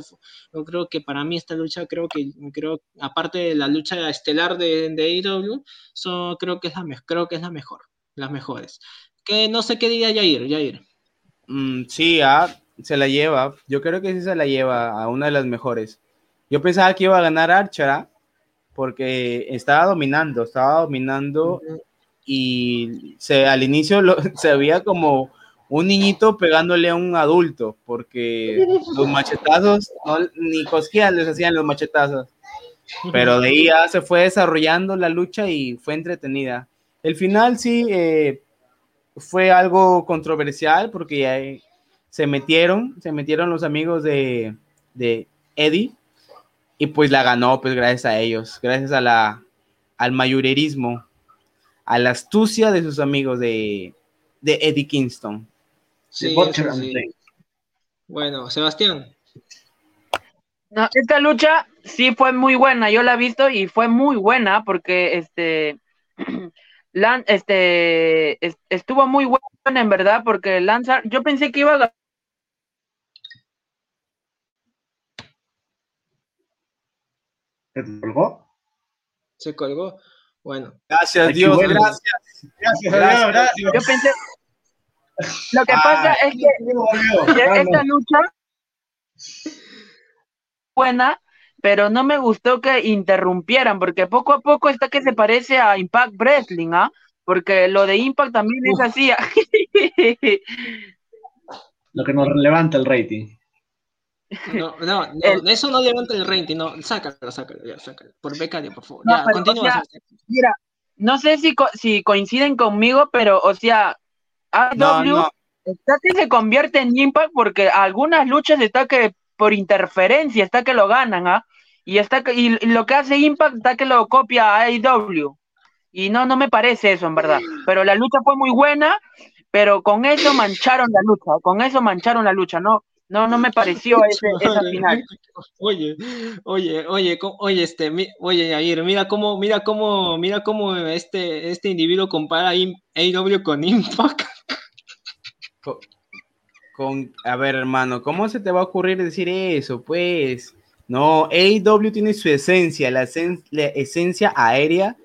yo creo que para mí esta lucha, creo que, creo, aparte de la lucha estelar de, de AEW, creo, que es la, creo que es la mejor, las mejores que no sé qué diría Jair, Jair. Mm, sí, ah, se la lleva. Yo creo que sí se la lleva a una de las mejores. Yo pensaba que iba a ganar Archer, ¿ah? porque estaba dominando, estaba dominando y se, al inicio se veía como un niñito pegándole a un adulto, porque los machetazos, ni cosquillas les hacían los machetazos. Pero de ahí ya se fue desarrollando la lucha y fue entretenida. El final sí, eh, fue algo controversial porque se metieron, se metieron los amigos de, de Eddie y pues la ganó pues gracias a ellos, gracias a la, al mayorerismo, a la astucia de sus amigos de, de Eddie Kingston. Sí, Bueno, Sebastián. No, esta lucha sí fue muy buena, yo la he visto y fue muy buena porque este, este estuvo muy buena en verdad porque Lanza, yo pensé que iba a ¿Se colgó? Se colgó. Bueno. Gracias, Dios, gracias. Gracias, gracias. Yo pensé. Lo que pasa es que esta lucha buena, pero no me gustó que interrumpieran, porque poco a poco está que se parece a Impact Wrestling, ¿ah? Porque lo de Impact también es así. lo que nos levanta el rating. No, no, eso no levanta el rating, no, sácalo, sácalo, ya, sácalo. Por becario, por favor. ya, continúa. mira, no sé si, si coinciden conmigo, pero, o sea, AW está que se convierte en Impact porque algunas luchas está que por interferencia está que lo ganan, ¿ah? Y, está que, y, lo que hace Impact está que lo copia a AEW. Y no, no me parece eso, en verdad. Pero la lucha fue muy buena, pero con eso mancharon la lucha, con eso mancharon la lucha, ¿no? No, no me pareció ese, esa final. Oye, oye, oye, oye, este, oye, Ayer, mira cómo, mira cómo, mira cómo este, este individuo compara AEW con Impact. Con, a ver, hermano, ¿cómo se te va a ocurrir decir eso? Pues, no, AEW tiene su esencia, la, esencia aérea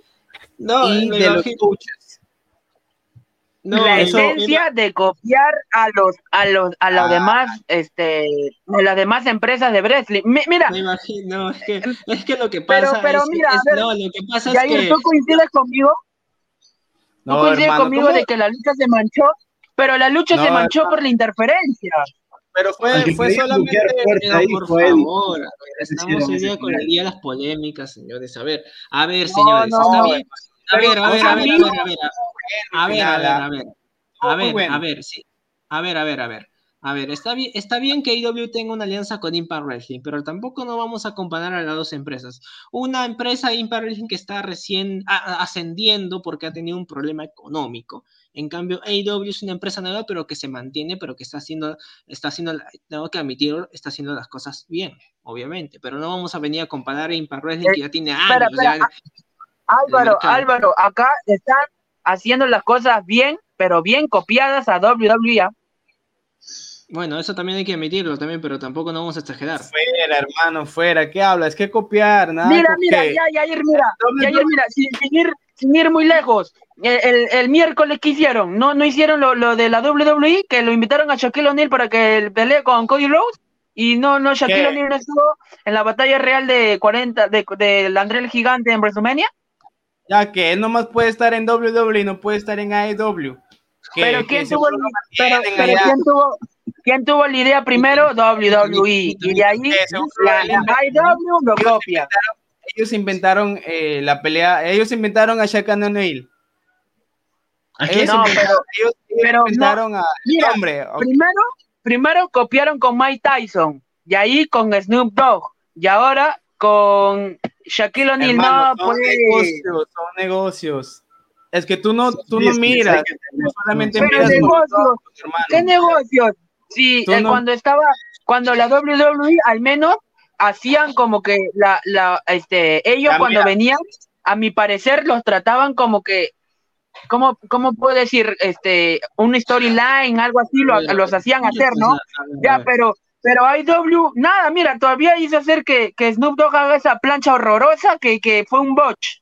no, y de los la esencia de copiar a los a los a los ah. demás este de las demás empresas de wrestling. Mira. Me imagino es que es que lo que pasa pero, es, mira no lo que pasa es que tú coincides conmigo no, tú coincides conmigo de que la lucha se manchó pero la lucha se manchó por la interferencia pero fue, fue solamente ahí, por favor estamos hoy día con el día de las polémicas señores a ver a ver señores está bien a ver, a ver, a ver, a ver, a ver, a ver, a ver, a ver, a ver, a ver, sí, a ver, a ver, a ver. A ver, está bien, está bien que IW tenga una alianza con Impact Wrestling, pero tampoco no vamos a comparar a las dos empresas. Una empresa Impact Wrestling que está recién ascendiendo porque ha tenido un problema económico. En cambio, AEW es una empresa nueva, pero que se mantiene, pero que está haciendo, está haciendo, tengo que admitirlo, está haciendo las cosas bien, obviamente. Pero no vamos a venir a comparar a Impact Wrestling que ya tiene años. Álvaro, Álvaro, acá están haciendo las cosas bien, pero bien copiadas a WWE. Bueno, eso también hay que admitirlo también, pero tampoco no vamos a exagerar. Fuera, hermano, fuera, ¿qué hablas? ¿Qué copiar? Nada mira, mira, ya, ya, ayer, mira, ya, ayer, mira, sin, ir, sin, ir, muy lejos, el, el, miércoles que hicieron, no, no hicieron lo, lo, de la WWE, que lo invitaron a Shaquille O'Neal para que pelee con Cody Rhodes, y no, no, Shaquille O'Neal no estuvo en la batalla real de 40, de, de, André el Gigante en WrestleMania. Ya que él nomás puede estar en WWE no puede estar en AEW. pero, ¿quién, tuvo, pero, ¿quién, tuvo, ¿quién tuvo la idea primero? WWE. Y de ahí la, AEW lo copia. Ellos inventaron eh, la pelea, ellos inventaron a Shaq O'Neal. Ellos, no, pero, ellos, inventaron a mira, hombre. Primero, primero copiaron con Mike Tyson, y ahí con Snoop Dogg, y ahora con Shaquille O'Neal no, son Negocios, son negocios. Es que tú no, tú no miras, solamente miras negocios, ¿Qué negocios? Sí, eh, cuando estaba, cuando la WWE al menos hacían como que la, la, este, ellos cuando venían, a mi parecer los trataban como que, ¿cómo, cómo puedo decir? Este, un storyline, algo así, lo, los hacían hacer, ¿no? Ya, pero pero IW, nada, mira, todavía hizo hacer que, que Snoop Dogg haga esa plancha horrorosa que, que fue un botch.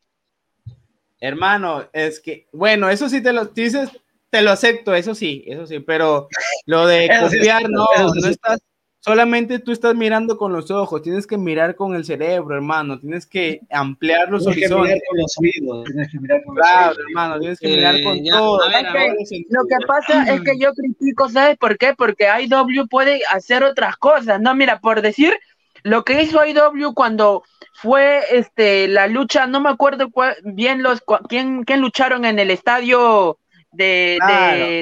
Hermano, es que, bueno, eso sí te lo dices, te lo acepto, eso sí, eso sí, pero lo de copiar, no, no estás, solamente tú estás mirando con los ojos, tienes que mirar con el cerebro, hermano, tienes que ampliar los tienes horizontes. Que mirar con los oídos, tienes que mirar con claro, los hermano, tienes que mirar con eh, todo. lo que pasa es que yo critico, ¿sabes por qué? Porque IW puede hacer otras cosas, no, mira, por decir, lo que hizo IW cuando fue este la lucha, no me acuerdo bien los quién, quién lucharon en el estadio de,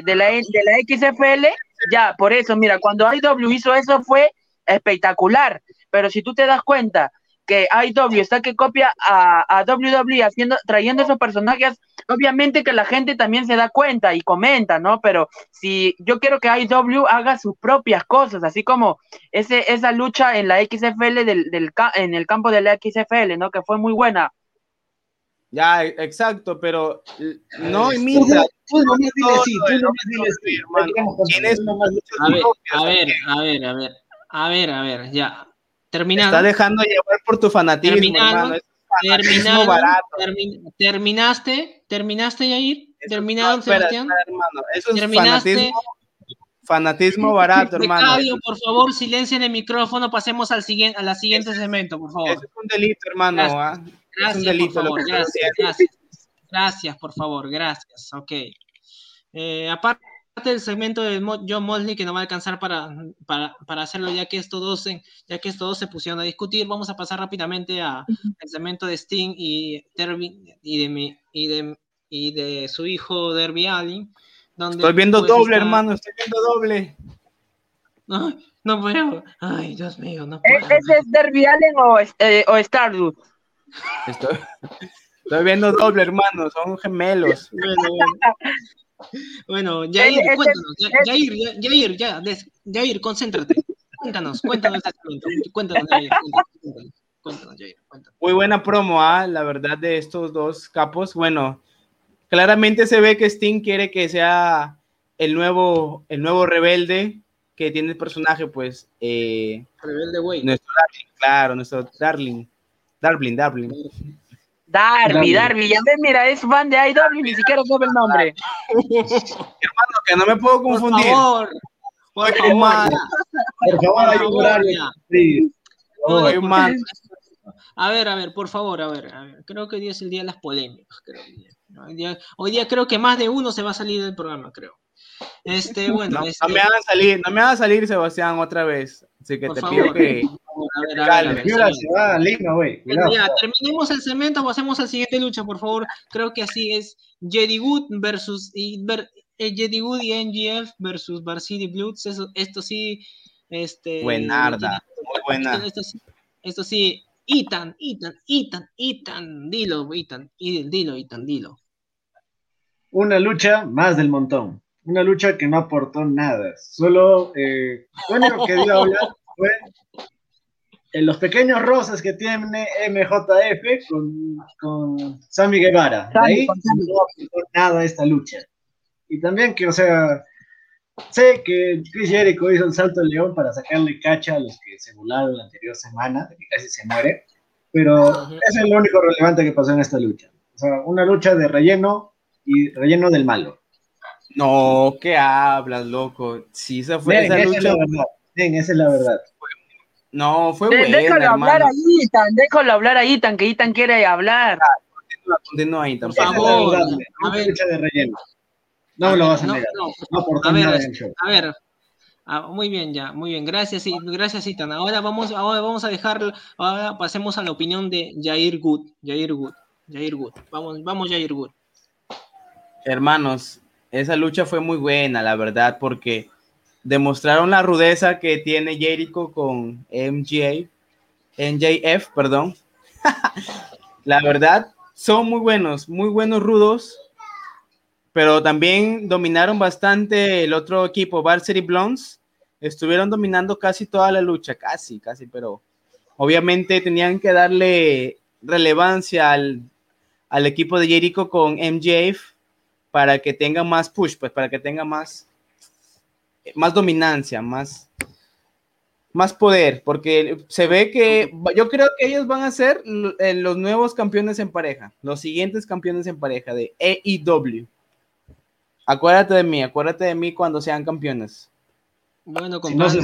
de, la, de la XFL, ya, por eso, mira, cuando IW hizo eso fue espectacular, pero si tú te das cuenta que IW está que copia a, a WWE haciendo, trayendo esos personajes, obviamente que la gente también se da cuenta y comenta, ¿no? Pero si yo quiero que IW haga sus propias cosas, así como ese, esa lucha en la XFL del, del, en el campo de la XFL, ¿no? Que fue muy buena. Ya, exacto, pero no imita. Tú no me diles sí, tú no me diles sí, A ver, a ver, a ver, a ver, a ver, ya. Terminando. Está dejando llevar por tu fanatismo, Terminado, terminaste, terminaste, Yair. Terminado, Sebastián. hermano. Eso es fanatismo, fanatismo barato, hermano. por favor, silencien el micrófono. Pasemos al siguiente, a la siguiente segmento, por favor. es un delito, hermano. Gracias, por favor, gracias, gracias. Gracias, por favor, gracias. Ok. Eh, aparte del segmento de John Mosley, que no va a alcanzar para, para, hacerlo, ya que, estos dos se, ya que estos dos se pusieron a discutir, vamos a pasar rápidamente al segmento de Sting y, y, de, y, de, y de su hijo Derby Allin. Donde, estoy viendo doble, hermano, estoy viendo doble. No, no puedo. Ay, Dios mío, no puedo. ¿Ese es Derby Allen o, eh, o Stardust? Estoy, estoy viendo doble, hermano, son gemelos. Bueno, Jair, cuéntanos, Jair, Jair, ya, Jair, concéntrate. Cuéntanos, cuéntanos Cuéntanos, Jair, cuéntanos, Jair, cuéntanos. Muy buena promo, ¿ah? la verdad, de estos dos capos. Bueno, claramente se ve que Sting quiere que sea el nuevo, el nuevo rebelde que tiene el personaje, pues. Eh, rebelde, güey. Nuestro darling, claro, nuestro darling. Darling, Darling. Darby, Darby, ya ves, mira, es fan de IW, ni siquiera sabe el nombre. Hermano, que no me puedo confundir. Por favor, por favor. Por favor, hay un horario. Sí. A ver, a ver, por favor, a ver, a ver. Creo que hoy día es el día de las polémicas. Creo. Hoy, día, hoy día creo que más de uno se va a salir del programa, creo. Este, bueno. No, este... no me hagan salir, no me hagan salir, Sebastián, otra vez. Así que te pido que. A ver, a ver, se va Lima, güey. Ya, terminemos el cemento, pasemos a la siguiente lucha, por favor. Creo que así es. Jedi Good versus eh, Jedi Good y NGF versus Varsity Bloods. Eso, esto sí. Este, Buenarda, muy buena. Esto, sí, esto sí, Ethan, Ethan, Ethan, Ethan, dilo, Ethan, dilo, Ethan, dilo. Una lucha más del montón una lucha que no aportó nada. Solo eh, lo único que dio a hablar fue en los pequeños rosas que tiene MJF con, con Sammy Guevara. De ahí no aportó nada a esta lucha. Y también que, o sea, sé que Chris Jericho hizo el salto de león para sacarle cacha a los que se volaron la anterior semana, de que casi se muere, pero eso es lo único relevante que pasó en esta lucha. O sea, una lucha de relleno y relleno del malo. No, ¿qué hablas, loco? Sí, esa fue esa, lucha. Es la verdad. esa es la verdad. No, fue de, buena, Déjalo hablar a Ethan, déjalo hablar a Ethan, que Ethan quiere hablar. Continúa, continúa, Ethan. Por favor. A ver, lucha de relleno. No lo vas a negar. No, no, a ver, a ver. Ah, muy bien, ya, muy bien. Gracias, gracias, Ethan. Ahora vamos, ahora vamos a dejar, ahora pasemos a la opinión de Jair Good. Jair Good. Jair Good. Vamos, vamos, Jair Good. Hermanos, esa lucha fue muy buena, la verdad, porque demostraron la rudeza que tiene Jericho con MJF, perdón. la verdad, son muy buenos, muy buenos rudos, pero también dominaron bastante el otro equipo, Varsity Blondes. Estuvieron dominando casi toda la lucha, casi, casi, pero obviamente tenían que darle relevancia al, al equipo de Jericho con MJF para que tenga más push, pues para que tenga más, más dominancia, más, más poder, porque se ve que yo creo que ellos van a ser eh, los nuevos campeones en pareja, los siguientes campeones en pareja de AEW. Acuérdate de mí, acuérdate de mí cuando sean campeones. Bueno, compadre,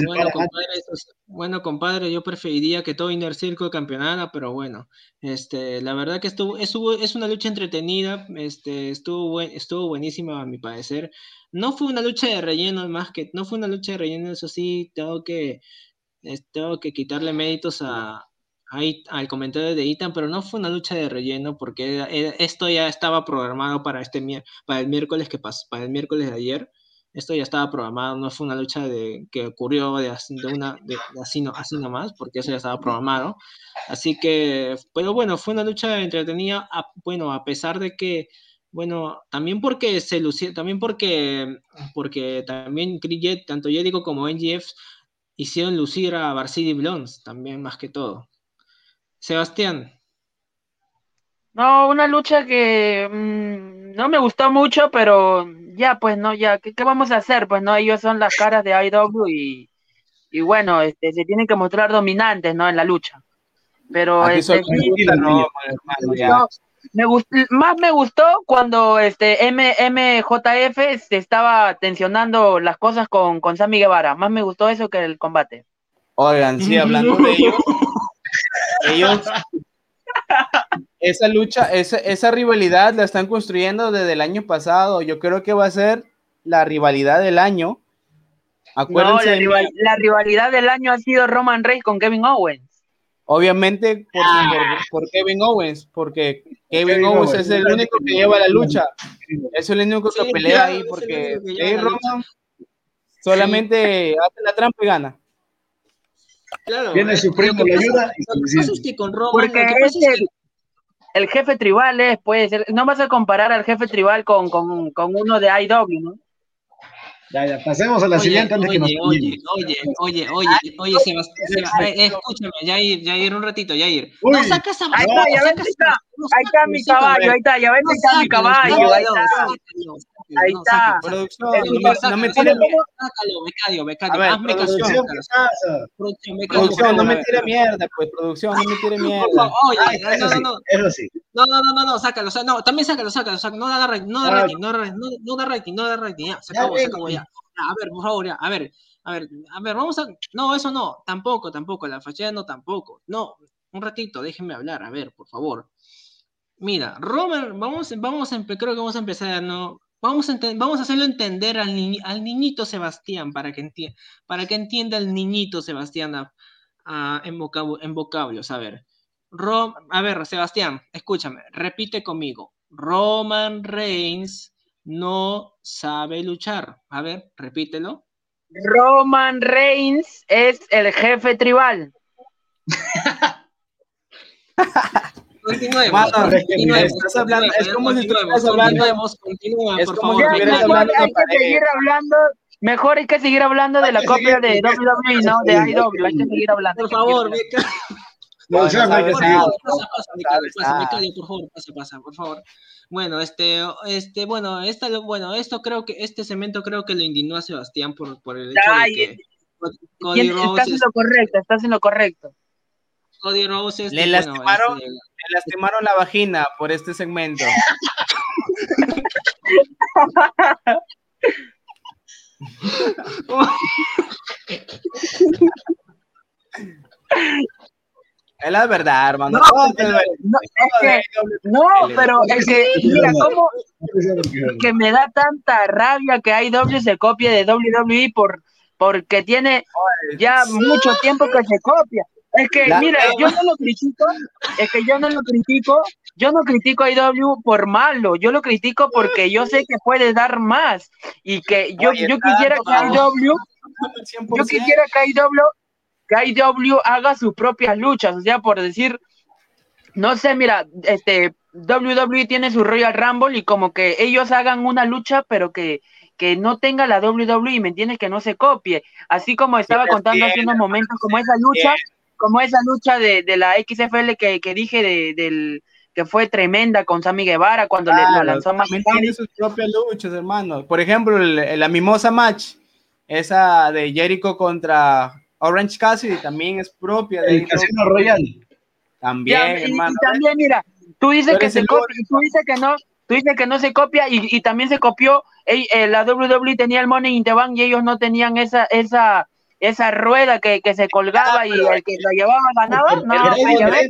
bueno, compadre, yo preferiría que todo Inner Circle campeonara, pero bueno, este, la verdad que estuvo, estuvo, es una lucha entretenida, este, estuvo, estuvo buenísima a mi parecer. No fue una lucha de relleno, más que, no fue una lucha de relleno, eso sí, tengo que, tengo que quitarle méritos a, ahí al comentario de Ethan, pero no fue una lucha de relleno porque esto ya estaba programado para este para el miércoles que pasó, para el miércoles de ayer. Esto ya estaba programado, no fue una lucha de, que ocurrió de, una, de, así, no, así nomás, porque eso ya estaba programado. Así que, pero bueno, fue una lucha entretenida, bueno, a pesar de que, bueno, también porque se lució, también porque, porque también tanto Jericho como NGF hicieron lucir a Varsity Blondes, también más que todo. Sebastián. No, una lucha que mm, no me gustó mucho, pero ya, pues, no, ya, ¿qué, vamos a hacer? Pues, no, ellos son las caras de IW y, y bueno, este, se tienen que mostrar dominantes, ¿no? En la lucha. Pero, este, me gustó, más me gustó cuando este M, MJF se estaba tensionando las cosas con, con Sammy Guevara. Más me gustó eso que el combate. Oigan, sí, hablando de ellos, ellos, esa lucha, esa, esa rivalidad la están construyendo desde el año pasado. Yo creo que va a ser la rivalidad del año. Acuérdense no, la, rivalidad del año ha sido Roman Reigns con Kevin Owens. Obviamente por, por, Kevin Owens, porque Kevin, Owens, es el único que lleva la lucha. Es el único que pelea ahí, porque Roman solamente hace la trampa y gana. Claro, Viene su primo, le ayuda. Y con Porque el, jefe tribal es, puede ser, no vas a comparar al jefe tribal con, con, con uno de IW, ¿no? Ya, ya, pasemos a la siguiente antes oye, que nos Oye, oye, oye, oye, oye, Sebastián, eh, escúchame, Jair, Jair, un ratito, Jair. Uy, no sacas a Ahí está, ya ves, está. Ahí está mi caballo, ahí está, ya ves, ahí está mi caballo, ahí está. Ahí está. Producción, no me tire mierda. Sácalo, becario, becario, hazme caso. Producción, no me tire mierda, pues, producción, no me tire mierda. Oye, no, no, no. Eso sí. No, no, no, no, no, sácalo, no, también sácalo, sácalo, sácalo, no da rating, no da rating, no da rating, no da rating, no da rating, ya, se acabó, se acabó ya. A ver, por favor, ya, a ver, a ver, a ver, vamos a, no, eso no, tampoco, tampoco, la fachada no, tampoco, no, un ratito, déjenme hablar, a ver, por favor. Mira, Robert, vamos, vamos, creo que vamos a empezar, ¿no? Vamos a, vamos a hacerlo entender al, al niñito Sebastián para que, para que entienda el niñito Sebastián en, en vocablos. A ver, a ver, Sebastián, escúchame, repite conmigo. Roman Reigns no sabe luchar. A ver, repítelo. Roman Reigns es el jefe tribal. Continuemos. Estás hablando, es como si estuvieras hablando. Continúa, por favor. Hay que seguir hablando Mejor hay que seguir hablando de la copia de WWE, ¿no? De IW. Hay que seguir hablando. Por favor, no, ya no hay que seguir. Pasa, pasa, por favor, pasa, pasa, por favor. Bueno, este, este, bueno, esta, bueno, esto creo que, este cemento creo que lo indignó a Sebastián por, por el hecho de que Cody Rose estás en lo correcto, estás en lo correcto. Cody Rose le, lastimaron, este, le lastimaron la vagina por este segmento. Es la verdad, hermano. No, pero es que, mira, ¿cómo? que me da tanta rabia que IW se copie de WWE por, porque tiene ya mucho tiempo que se copia. Es que, mira, yo no lo critico, es que yo no lo critico, yo no critico a IW por malo, yo lo critico porque yo sé que puede dar más y que yo, yo quisiera que IW, yo quisiera que IW que IW haga sus propias luchas, o sea, por decir, no sé, mira, este WWE tiene su Royal Rumble y como que ellos hagan una lucha, pero que, que no tenga la WWE, ¿me entiendes? Que no se copie. Así como estaba contando hace unos momentos, como esa lucha, como esa lucha de, de la XFL que, que dije de, del que fue tremenda con Sammy Guevara cuando le lanzó más. Tiene sus propias luchas, hermano. Por ejemplo, la Mimosa Match, esa de Jericho contra Orange Cassidy también es propia del Casino Royal. También, hermano. Y, también, mira, tú dices que se copia, tú dices que no, tú dices que no se copia y, y también se copió, eh, la WWE tenía el Money in the Bank y ellos no tenían esa, esa, esa rueda que, que se colgaba ah, y el que la llevaba ganaba. No, era,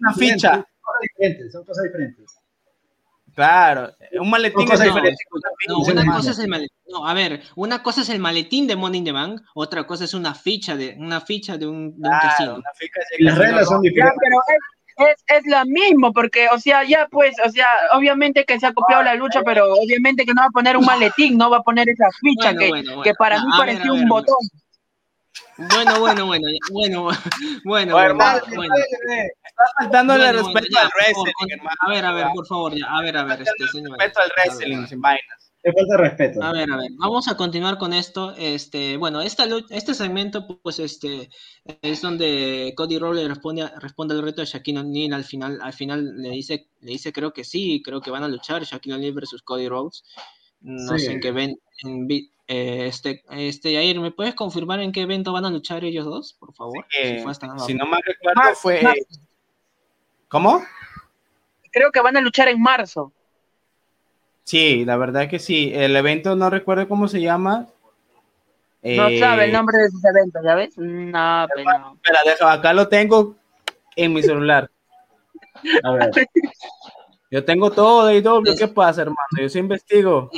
una ficha. Son cosas diferentes. Claro, un maletín no, una cosa es el maletín. No, a ver, una cosa es el maletín de Money in the Bank, otra cosa es una ficha de una ficha de un, de un casino. Las reglas son diferentes. pero es, es, lo mismo, porque, o sea, ya pues, o sea, obviamente que se ha copiado la lucha, pero obviamente que no va a poner un maletín, no va a poner esa ficha que, que, para mí parecía un botón. Bueno, bueno, bueno, bueno, bueno, bueno, bueno. Está faltando el respeto al wrestling, hermano. A ver, a ver, por favor, ya, a ver, a ver, este señor. Respeto al wrestling, sin vainas. Te falta respeto. A ver, a ver, vamos a continuar con esto. Este, bueno, esta, este segmento, pues, este, es donde Cody Rowley responde, responde al reto de Shaquille O'Neal. Al final, al final le dice, le dice, creo que sí, creo que van a luchar Shaquille O'Neal versus Cody Rhodes. No sé en qué ven, en, eh, este, este, Jair, ¿me puedes confirmar en qué evento van a luchar ellos dos, por favor? si, no me recuerdo, fue. ¿Cómo? Creo que van a luchar en marzo. Sí, la verdad que sí. El evento no recuerdo cómo se llama. No sabe el eh, nombre de ese evento, ¿ya ves? No, pero. Espera, acá lo tengo en mi celular. A ver. Yo tengo todo de IW, ¿qué pasa, hermano? Yo sí investigo.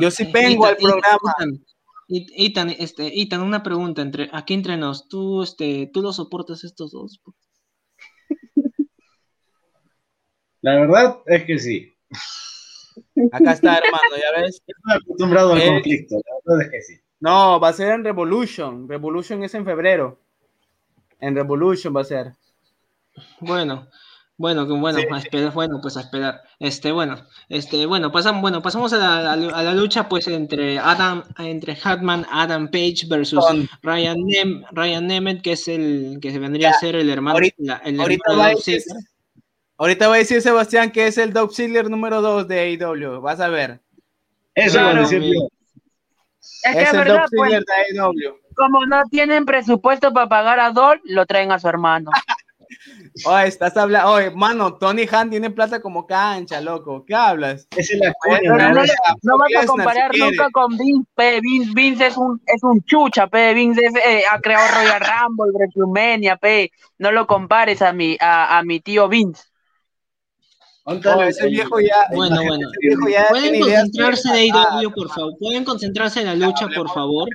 yo sí vengo al programa. Ethan, este, Ethan, una pregunta entre aquí entre nos, ¿tú, este, ¿tú lo soportas estos dos? La verdad es que sí. Acá está, hermano, ya ves. Estoy acostumbrado al conflicto, la verdad es que sí. No, va a ser en Revolution. Revolution es en febrero. En Revolution va a ser. Bueno, bueno, bueno, a esperar, bueno, pues a esperar. Este, bueno, este, bueno, pasamos, bueno, pasamos a la, lucha, pues, entre Adam, entre Hartman, Adam Page versus Ryan, Ryan Nemeth, que es el que se vendría a ser el hermano, ahorita, el ahorita, va a decir, ahorita va a decir Sebastián que es el Dope Ziggler número 2 de AEW, vas a ver. Eso va a decir Es que es, verdad, pues, de AEW. Como no tienen presupuesto para pagar a Dol, lo traen a su hermano. Oye, estás hablando, oye, mano, Tony Han tiene plata como cancha, loco. ¿Qué hablas? Es no, no, vas a comparar nunca con Vince, P. Vince, Vince es un, es un chucha, P. Vince eh, ha creado Royal Rumble, WrestleMania, P. No lo compares a mi, a, a mi tío Vince. Ese viejo ya. Bueno, bueno. Pueden concentrarse de IW, por favor. Pueden concentrarse en la lucha, por favor.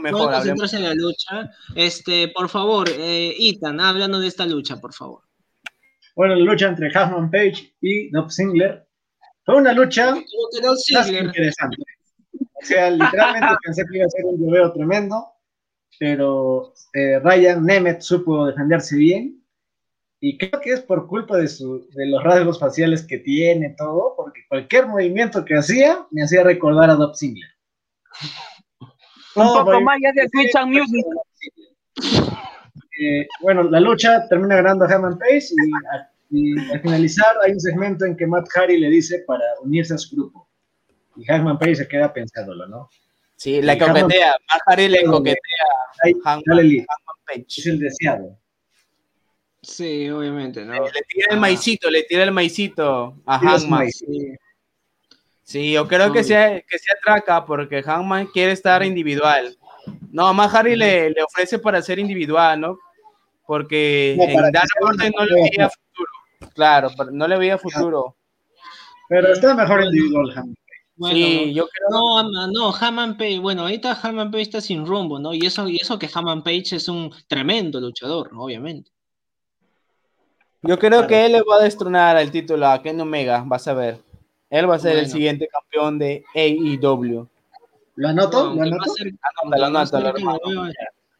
Pueden concentrarse en la lucha. Este, por favor, eh, Ethan, hablando de esta lucha, por favor. Bueno, la lucha entre Huffman Page y Dob Singler fue una lucha más interesante. O sea, literalmente pensé que iba a ser un lloveo tremendo, pero eh, Ryan Nemeth supo defenderse bien y creo que es por culpa de, su, de los rasgos faciales que tiene todo, porque cualquier movimiento que hacía me hacía recordar a Dob Ziggler. Un poco más ya de Twitch and Music. Eh, bueno, la lucha termina ganando a Hammond Pace y, al finalizar hay un segmento en que Matt Harry le dice para unirse a su grupo. Y Hammond Pace se queda pensándolo, ¿no? Sí, la coquetea. Matt Harry le coquetea Page. Es el deseado. Sí, obviamente, ¿no? Le, tira el ah. maicito, le tira el maicito a Hangman. Sí. yo creo que se, que se atraca porque Hangman quiere estar individual. No, más Harry le, le, ofrece para ser individual, ¿no? Porque en Dark Order no le veía futuro. Claro, no le veía futuro. Pero está mejor individual, Hangman. sí, yo creo. No, no, Hammond Page, bueno, ahorita Hammond Page está sin rumbo, ¿no? Y eso, y eso que Hammond Page es un tremendo luchador, ¿no? obviamente. Yo creo que él le va a destronar el título a Ken Omega, vas a ver. Él va a ser el siguiente campeón de AEW. ¿Lo anoto? ¿Lo anoto?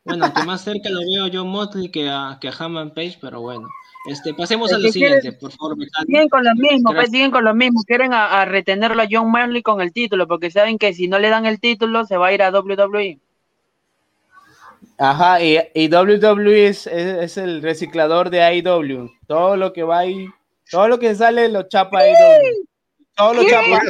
Bueno, que más cerca lo veo yo Motley que a, que a Hammond Page, pero bueno. Este, pasemos a lo siguiente, por favor. Siguen con lo mismo, pues siguen con lo mismo. Quieren a, retenerlo a John Manley con el título, porque saben que si no le dan el título, se va a ir a WWE. Ajá, y, y WWE es, es, el reciclador de AEW. Todo lo que va ahí, todo lo que sale lo chapa AEW. Todo lo chapa.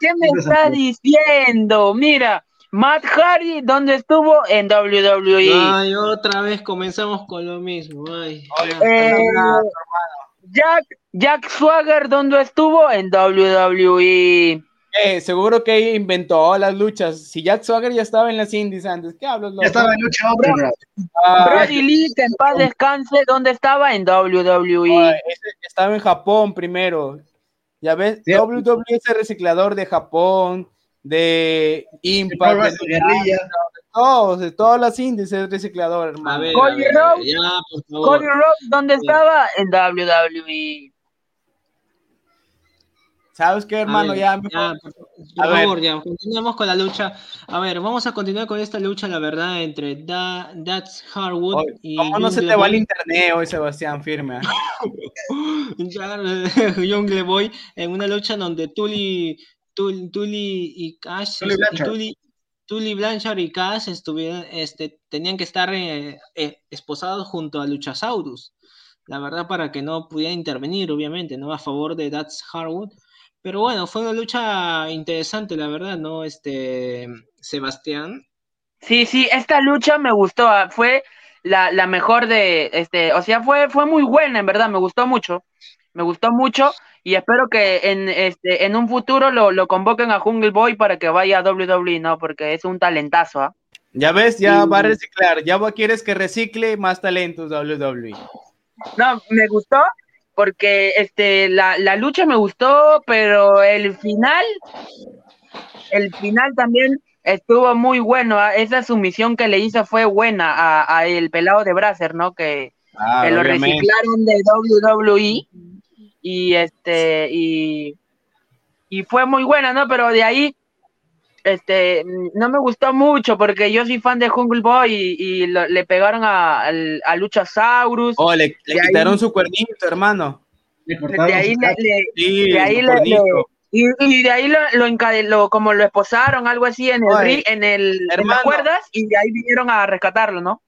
¿Qué me está diciendo? Mira, Matt Hardy, ¿dónde estuvo? En WWE. Ay, otra vez comenzamos con lo mismo. Ay, eh, Jack, Jack Swagger, ¿dónde estuvo? En WWE. Eh, seguro que inventó las luchas. Si Jack Swagger ya estaba en las indies antes, ¿qué hablas? Ya estaba en lucha hombre, ah, Brody Lee, que en paz descanse, ¿dónde estaba? En WWE. estaba en Japón primero. Ya ves, WWE es el reciclador de Japón, de Impact, de, guerrilla. todos, de todas las índices reciclador, hermano. Cody Rhodes, ¿dónde estaba? En WWE. ¿Sabes qué, hermano? ya, por, favor, ya, continuemos con la lucha. A ver, vamos a continuar con esta lucha, la verdad, entre da, That's Hardwood y. ¿Cómo no se te va el internet hoy, Sebastián? Firme. Jungle Boy, en una lucha donde Tully, Tully, y Cash. Tully Blanchard. y Cash estuvieron, este, tenían que estar eh, eh, esposados junto a Luchasaurus. La verdad, para que no pudiera intervenir, obviamente, ¿no? A favor de That's Hardwood pero bueno, fue una lucha interesante, la verdad, ¿no? Este, Sebastián. Sí, sí, esta lucha me gustó, ah, fue la, mejor de, este, o sea, fue, fue muy buena, en verdad, me gustó mucho, me gustó mucho y espero que en, este, en un futuro lo, convoquen a Jungle Boy para que vaya a WWE, ¿no? Porque es un talentazo, ¿ah? Ya ves, ya va a reciclar, ya quieres que recicle más talentos WWE. No, me gustó porque este, la, la, lucha me gustó, pero el final, el final también estuvo muy bueno. ¿ah? Esa sumisión que le hizo fue buena a, el pelado de Brasser, ¿no? Que, ah, lo reciclaron de WWE y este y, y fue muy buena, ¿no? Pero de ahí este, no me gustó mucho porque yo soy fan de Jungle Boy y, le pegaron a, a, Luchasaurus. Oh, le, quitaron su cuernito, hermano. de ahí le, de ahí y, de ahí lo, lo, como lo esposaron, algo así en el, en el en las cuerdas y de ahí vinieron a rescatarlo, ¿no?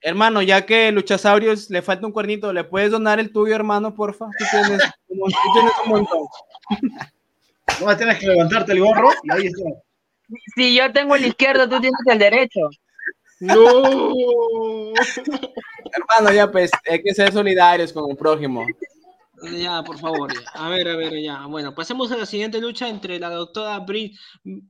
Hermano, ya que Luchasaurus le falta un cuernito, ¿le puedes donar el tuyo, hermano, porfa? Tú tienes, tú tienes un montón. No, tienes que levantarte el gorro y ahí está. Si yo tengo el izquierdo, tú tienes el derecho. No. Hermano, ya pues, hay que ser solidarios con el prójimo. Ya, por favor. A ver, a ver, ya. Bueno, pasemos a la siguiente lucha entre la doctora Britt,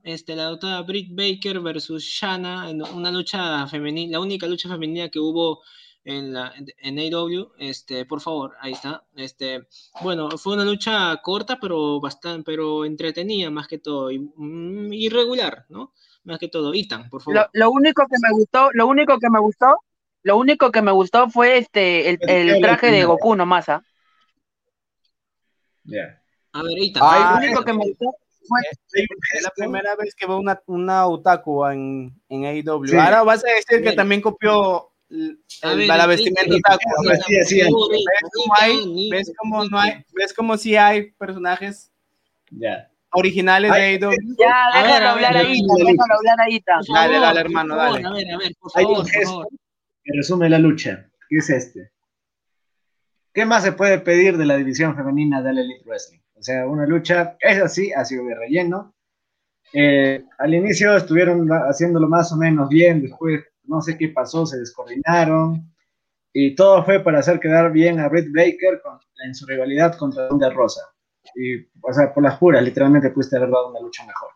este, la doctora Britt Baker versus Shanna, una lucha femenina, la única lucha femenina que hubo en, la, en AW, este, por favor, ahí está. Este, bueno, fue una lucha corta, pero bastante, pero entretenida más que todo, y, mm, irregular, ¿no? Más que todo. Itan, por favor. Lo, único que me gustó, lo único que me gustó, lo único que me gustó fue este, el, el traje de Goku nomás, ¿ah? Ya. A ver, Itan. Ah, lo único que me gustó es la primera vez que veo una, una otaku en, en AEW. Ahora vas a decir que también copió la vestimenta ¿Ves cómo no hay, ves como si hay personajes originales de AEW? Ya, déjalo hablar ahí, déjalo hablar ahí. Dale, dale, hermano, dale. A ver, a ver, por favor, por favor. Que resume la lucha, ¿qué es este? ¿Qué más se puede pedir de la división femenina del Elite Wrestling? O sea, una lucha, es así, ha sido de relleno. Eh, al inicio estuvieron haciéndolo más o menos bien, después no sé qué pasó, se descoordinaron y todo fue para hacer quedar bien a Britt Baker en su rivalidad contra Ronda Rosa. Y, o sea, por las puras, literalmente pudiste haber dado una lucha mejor.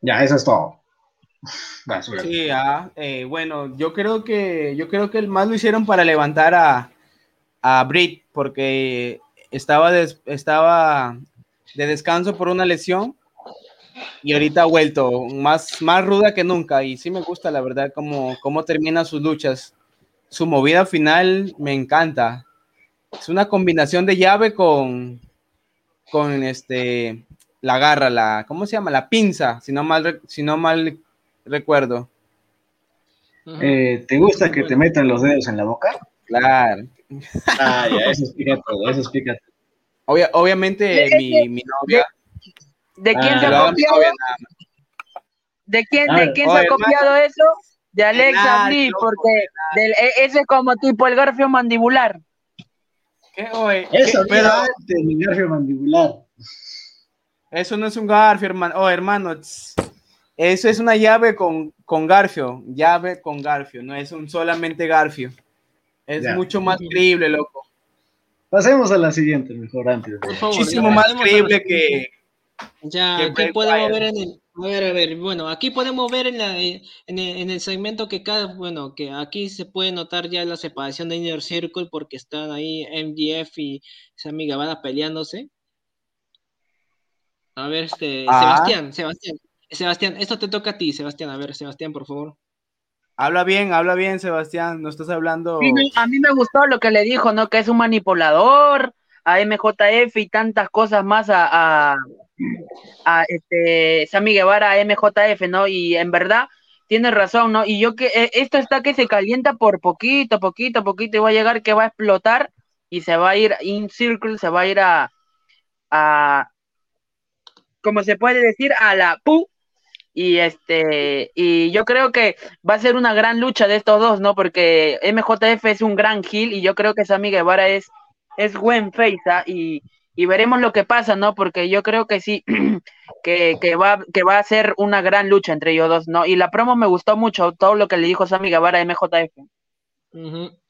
Ya, eso es todo. sí, ah, eh, bueno, yo creo que yo creo que el más lo hicieron para levantar a, a Britt porque estaba estaba de descanso por una lesión y ahorita ha vuelto más, más ruda que nunca y sí me gusta la verdad cómo, cómo termina sus luchas. Su movida final me encanta. Es una combinación de llave con, con este, la garra, la, ¿cómo se llama? La pinza, si no mal, si no mal recuerdo. Eh, ¿Te gusta que te metan los dedos en la boca? Claro. Ah, ya, eso explica todo, eso explica obviamente mi, mi novia ¿De quién se ha copiado? ¿De quién, de quién se ha copiado eso? De Alexa Bliss, porque del, e, ese es como tipo el garfio mandibular. ¿Qué, oye? Eso, pero antes, el garfio mandibular. Eso no es un garfio, hermano. Oh, hermano, eso es una llave con, con garfio, llave con garfio, no es un solamente garfio. Es mucho más creíble, loco. Pasemos a la siguiente, mejor antes. Muchísimo más creíble que, ya, ¿qué podemos ver en el, A ver, a ver, bueno, aquí podemos ver en, la, en, el, segmento que cada, bueno, que aquí se puede notar ya la separación de Inner Circle porque están ahí MGF y Sammy Guevara peleándose. A ver, este, ah. Sebastián, Sebastián, Sebastián, esto te toca a ti, Sebastián, a ver, Sebastián, por favor. Habla bien, habla bien, Sebastián, no estás hablando... a mí me gustó lo que le dijo, ¿no? Que es un manipulador, a MJF y tantas cosas más a, a, este Sammy Guevara, a MJF, ¿no? Y en verdad tiene razón, ¿no? Y yo que eh, esto está que se calienta por poquito, poquito, poquito, y va a llegar que va a explotar y se va a ir in circle, se va a ir a, a como se puede decir, a la pu. Y este, y yo creo que va a ser una gran lucha de estos dos, ¿no? Porque MJF es un gran heel y yo creo que Sammy Guevara es es buen face ¿ah? y, veremos lo que pasa, ¿no? Porque yo creo que sí, que, va, que va a ser una gran lucha entre ellos dos, ¿no? Y la promo me gustó mucho, todo lo que le dijo Sammy Guevara a MJF.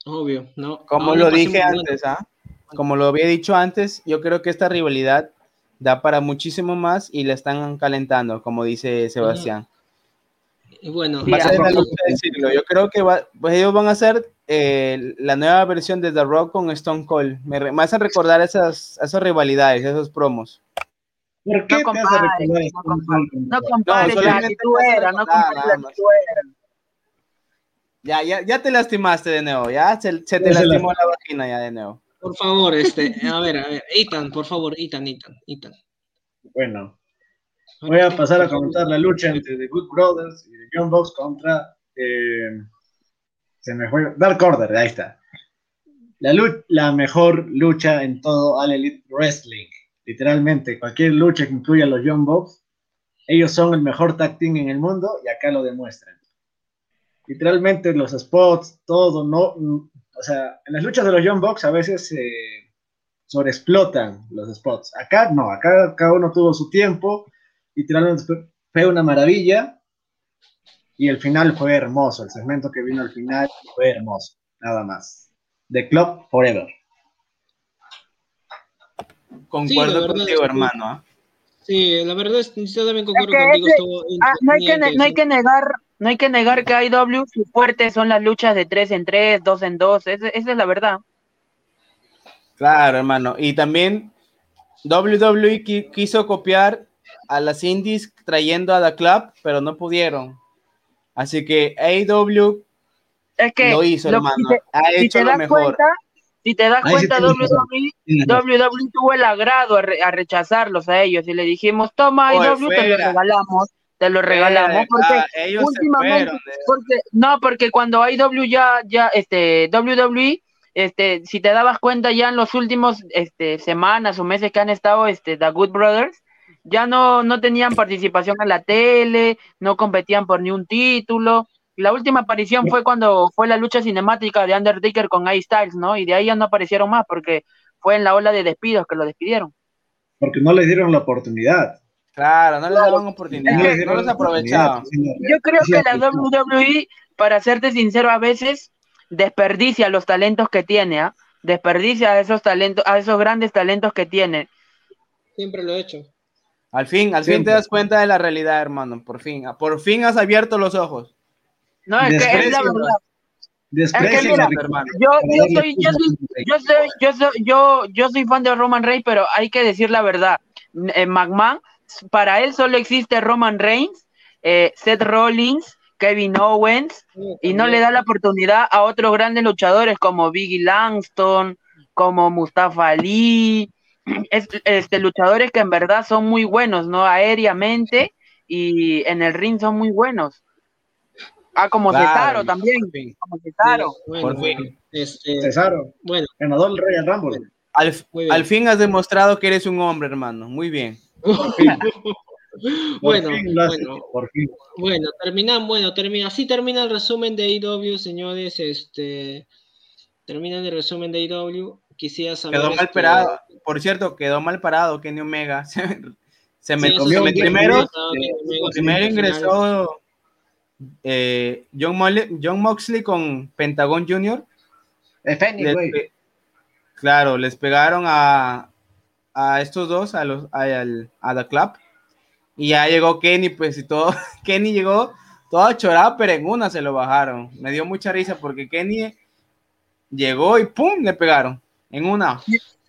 Obvio, ¿no? Como lo dije antes, ¿ah? Como lo había dicho antes, yo creo que esta rivalidad da para muchísimo más y la están calentando, como dice Sebastián. Y bueno, Yo creo que pues ellos van a hacer eh, la nueva versión de The Rock con Stone Cold. Me, me hacen recordar esas, esas rivalidades, esos promos. ¿Por qué no compares, no compares, no compares no, la no compares Ya, ya, ya te lastimaste de nuevo, ya se, se te lastimó la vagina ya de nuevo. Por favor, este, a ver, a ver, Ethan, por favor, Ethan, Ethan, Ethan. Bueno, voy a pasar a comentar la lucha entre The Good Brothers y The Young Bucks contra eh, se me fue. Dark Order, ahí está. La, la mejor lucha en todo All Elite Wrestling. Literalmente, cualquier lucha que incluya a los Young Bucks, ellos son el mejor tag team en el mundo y acá lo demuestran. Literalmente los spots, todo, no, o sea, en las luchas de los Young Bucks a veces se sobreexplotan los spots. Acá no, acá cada uno tuvo su tiempo, literalmente fue una maravilla y el final fue hermoso, el segmento que vino al final fue hermoso, nada más. The Club Forever. Concuerdo contigo, hermano. ¿ah? Sí, la verdad es que yo también concuerdo contigo. Ah, no, hay que, no, hay que, negar, no hay que negar que IW su fuerte son las luchas de 3 en 3, 2 en 2, esa, esa es la verdad. Claro, hermano. Y también WWE quiso copiar a las indies trayendo a The Club, pero no pudieron. Así que AEW es que lo hizo, hermano. ha hecho lo mejor. si te das cuenta, WWE, WWE, tuvo el agrado a, rechazarlos a ellos y le dijimos, toma AEW, te lo regalamos, te lo regalamos. Porque últimamente, porque, no, porque cuando AEW ya, ya, este, WWE, este, si te dabas cuenta ya en los últimos este, semanas o meses que han estado este, The Good Brothers, ya no, no tenían participación en la tele, no competían por ni un título. La última aparición fue cuando fue la lucha cinemática de Undertaker con Ice Styles, ¿no? Y de ahí ya no aparecieron más porque fue en la ola de despidos que lo despidieron. Porque no les dieron la oportunidad. Claro, no les daban oportunidad, no, los aprovechaban. Yo creo que la WWE, para serte sincero, a veces desperdicia los talentos que tiene, ¿ah? Desperdicia a esos talentos, a esos grandes talentos que tiene. Siempre lo he hecho. Al fin, al fin te das cuenta de la realidad, hermano. Por fin, por fin has abierto los ojos. No, es que es la verdad. Desprecio, hermano. Yo, yo, soy, yo, soy, yo, soy, yo, soy, yo, yo soy fan de Roman Reigns, pero hay que decir la verdad. Eh, McMahon, para él solo existe Roman Reigns, eh, Seth Rollins, Kevin Owens, y no le da la oportunidad a otros grandes luchadores como Biggie Langston, como Mustafa Ali, es, este, luchadores que en verdad son muy buenos, ¿no? Aéreamente y en el ring son muy buenos. Ah, como Cesaro también. Como Cesaro. por fin. Este, Cesaro. Bueno. Ganador del Rey Rumble. Al, al, fin has demostrado que eres un hombre, hermano. Muy bien. bueno, bueno, por fin. bueno, terminamos, bueno, termina, así termina el resumen de IW, señores, este, termina el resumen de IW quisiera saber. Quedó mal parado. Por cierto, quedó mal parado Kenny Omega. Se, me comió. Primero, primero ingresó eh, John, John, Moxley con Pentagon Jr. claro, les pegaron a, a estos dos, a los a, a The Club. Y ya llegó Kenny, pues, y todo. Kenny llegó todo chorado, pero en una se lo bajaron. Me dio mucha risa porque Kenny llegó y ¡pum! le pegaron. En una.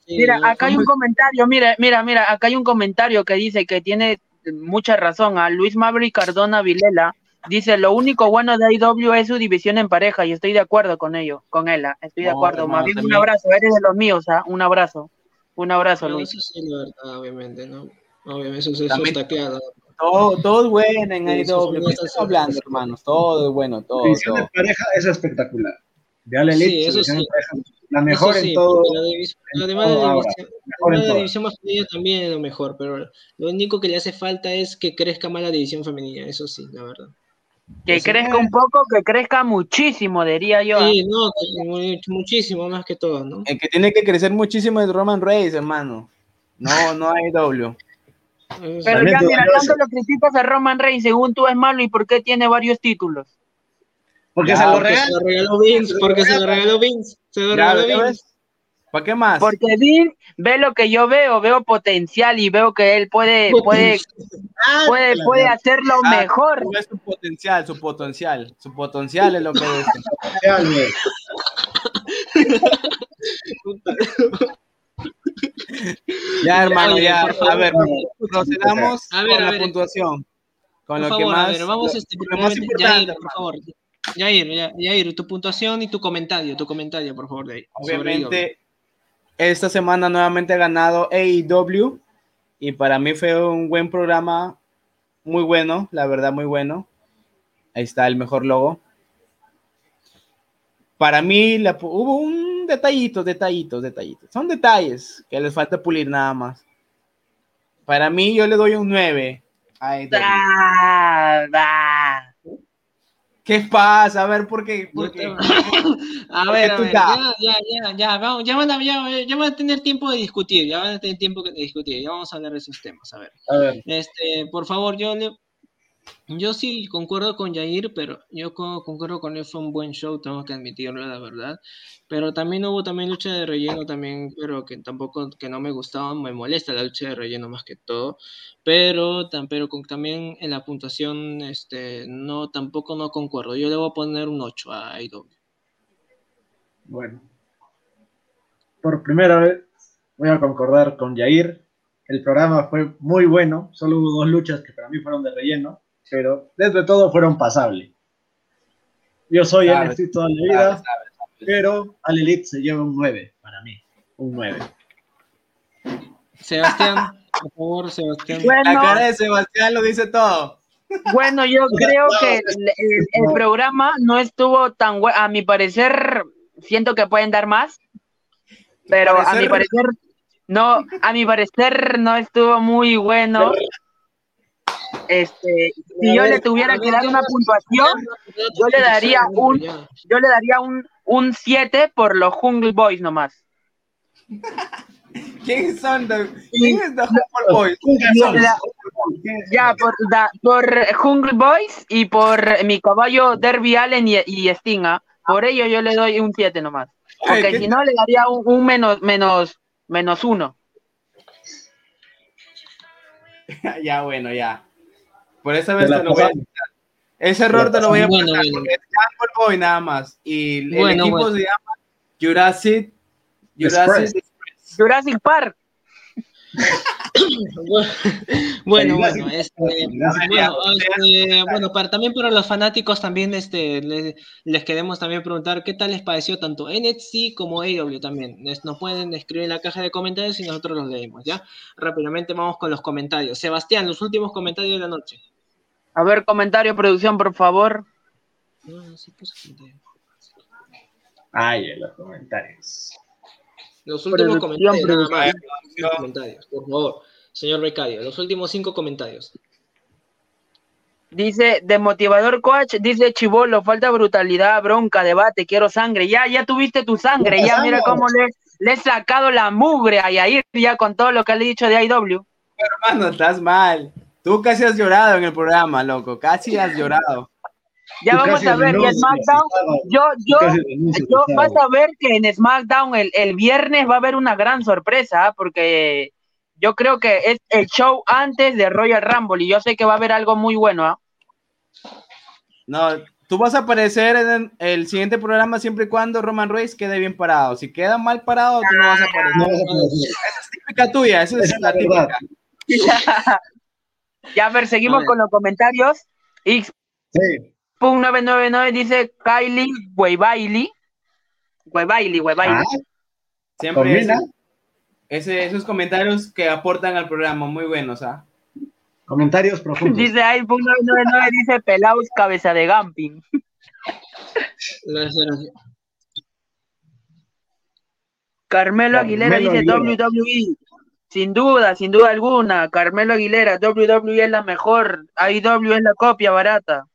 Mira, acá hay un comentario, mira, mira, mira, acá hay un comentario que dice que tiene mucha razón. A Luis Maverick Cardona Vilela dice, lo único bueno de IW es su división en pareja y estoy de acuerdo con ello, con él, estoy de acuerdo. Bien un abrazo, eres de los míos, ¿ah? un abrazo. Un abrazo, Luis. Eso sí, la verdad, obviamente, ¿no? Obviamente, eso, eso está claro. Todo, todo es bueno en IW. ¿Qué estás hablando, hermanos? Todo es bueno, todo. La división todo. de pareja es espectacular. De Sí, eso sí. la mejor Eso sí, en todo. La división, en además de todo la división, mejor en la división masculina también es lo mejor, pero lo único que le hace falta es que crezca más la división femenina, eso sí, la verdad. Que crezca un poco, que crezca muchísimo, diría yo. ¿ah? Sí, no, muchísimo más que todo, ¿no? El que tiene que crecer muchísimo es Roman Reigns, hermano. No, no IW. Eso Pero ya, mira, tanto lo criticas a Roman Reigns, según tú es malo, ¿y por qué tiene varios títulos? Porque Ya, se lo Porque se regalan. lo regaló Vince, porque se lo regaló Vince, se lo Ya, regaló ¿ya Vince. ¿Para qué más? Porque Dean ve lo que yo veo, veo potencial y veo que él puede, puede, Ah, puede, la puede hacerlo Ah, mejor. ves su potencial, su potencial. Su potencial es lo que es. Ya, hermano, ya. A ver, procedamos A ver, con a la ver. puntuación. Con Por lo que favor, más. a ver, vamos lo- este, lo más importante, Yair, por favor. Yair, Ya- Yair, tu puntuación y tu comentario, tu comentario, por favor, de ahí. Obviamente, esta semana nuevamente ha ganado AEW y para mí fue un buen programa, muy bueno, la verdad, muy bueno. Ahí está el mejor logo. Para mí la hubo un detallito, detallitos, detallitos. Son detalles que les falta pulir nada más. Para mí yo le doy un 9 a AEW. Ah. ¿Qué pasa? A ver, ¿por qué? ¿Por qué? A ver, a tú ver, ya. ya, ya, ya, ya, vamos, ya, van a, ya, ya van a tener tiempo de discutir, ya van a tener tiempo de discutir, ya vamos a hablar de esos temas, a ver. A ver, Este, por favor, yo le, yo sí concuerdo con Jair, pero yo co- concuerdo con él, fue un buen show, tengo que admitirlo, la verdad. Pero también hubo también lucha de relleno también, pero que tampoco, que no me gustaba, me molesta la lucha de relleno más que todo. Pero, tam- pero con, también en la puntuación, este, no, tampoco no concuerdo. Yo le voy a poner un 8 a IW. bueno. Por primera vez voy a concordar con Yair. El programa fue muy bueno. Solo hubo dos luchas que para mí fueron de relleno, pero desde todo fueron pasables. Yo soy Sabes, NXT toda la vida, pero Al Elite se lleva un 9 para mí. Un 9. Sebastián, por favor, Sebastián. La Bueno, cara de Sebastián lo dice todo. bueno, yo creo que el, el- el programa no estuvo tan bueno. A mi parecer, siento que pueden dar más, pero a mi parecer- parecer, no, a mi parecer no estuvo muy bueno. Este, si yo le tuviera que dar una puntuación, yo le daría un- yo le daría un un 7 por los Jungle Boys nomás. ¿Quién son? The, ¿Quién es The Humble Boys? La- Ya, por, da- por Jungle Boys y por mi caballo Derby Allen y, y Sting, ¿ah? Por ello yo le doy un 7 nomás. Porque ¿qué si no, le daría un, un menos, menos, menos uno. ya, bueno, ya. Por esa vez Te lo voy a quitar. Ese error te lo voy a Bueno, pasar bueno. porque es Boy nada más. Y el Bueno, equipo bueno. se llama Jurassic. Jurassic Jurassic Park. Bueno, bueno, este, bueno, este, bueno, para, también para los fanáticos también este, les, les queremos también preguntar qué tal les pareció tanto NXT como AEW también. Les- nos pueden escribir en la caja de comentarios y nosotros los leemos, ¿ya? Rápidamente vamos con los comentarios. Sebastián, los últimos comentarios de la noche. A ver, comentario, producción, por favor. No, no, sí comentario. Ay, en los comentarios. Los últimos Producción, comentarios, nada más. producción. Los últimos comentarios, por favor. Señor Becario, los últimos cinco comentarios. Dice, de motivador coach, dice Chivolo, falta brutalidad, bronca, debate, quiero sangre. Ya, ya tuviste tu sangre, Ya mira cómo le, le he sacado la mugre a Yair ya con todo lo que le he dicho de IW. hermano, estás mal. Tú casi has llorado en el programa, loco. Casi has llorado. Ya vamos a ver, y SmackDown, yo, yo, yo, vas a ver que en SmackDown el, el viernes va a haber una gran sorpresa, ¿ah? porque yo creo que es el show antes de Royal Rumble y yo sé que va a haber algo muy bueno. ¿ah? No, tú vas a aparecer en el siguiente programa siempre y cuando Roman Reigns quede bien parado. Si queda mal parado, tú no vas a aparecer. Esa es típica tuya, esa es, la típica. ya, a ver, seguimos con los comentarios. X.999 dice Kylie Weibaili. Weibaili, Weibaili. Ah, siempre ese, esos comentarios que aportan al programa, muy buenos, ¿ah? Comentarios profundos. Dice X.999 dice Pelaus cabeza de Gamping. Carmelo Aguilera dice WWE. Sin duda, sin duda alguna. Carmelo Aguilera, WWE es la mejor. AEW es la copia barata.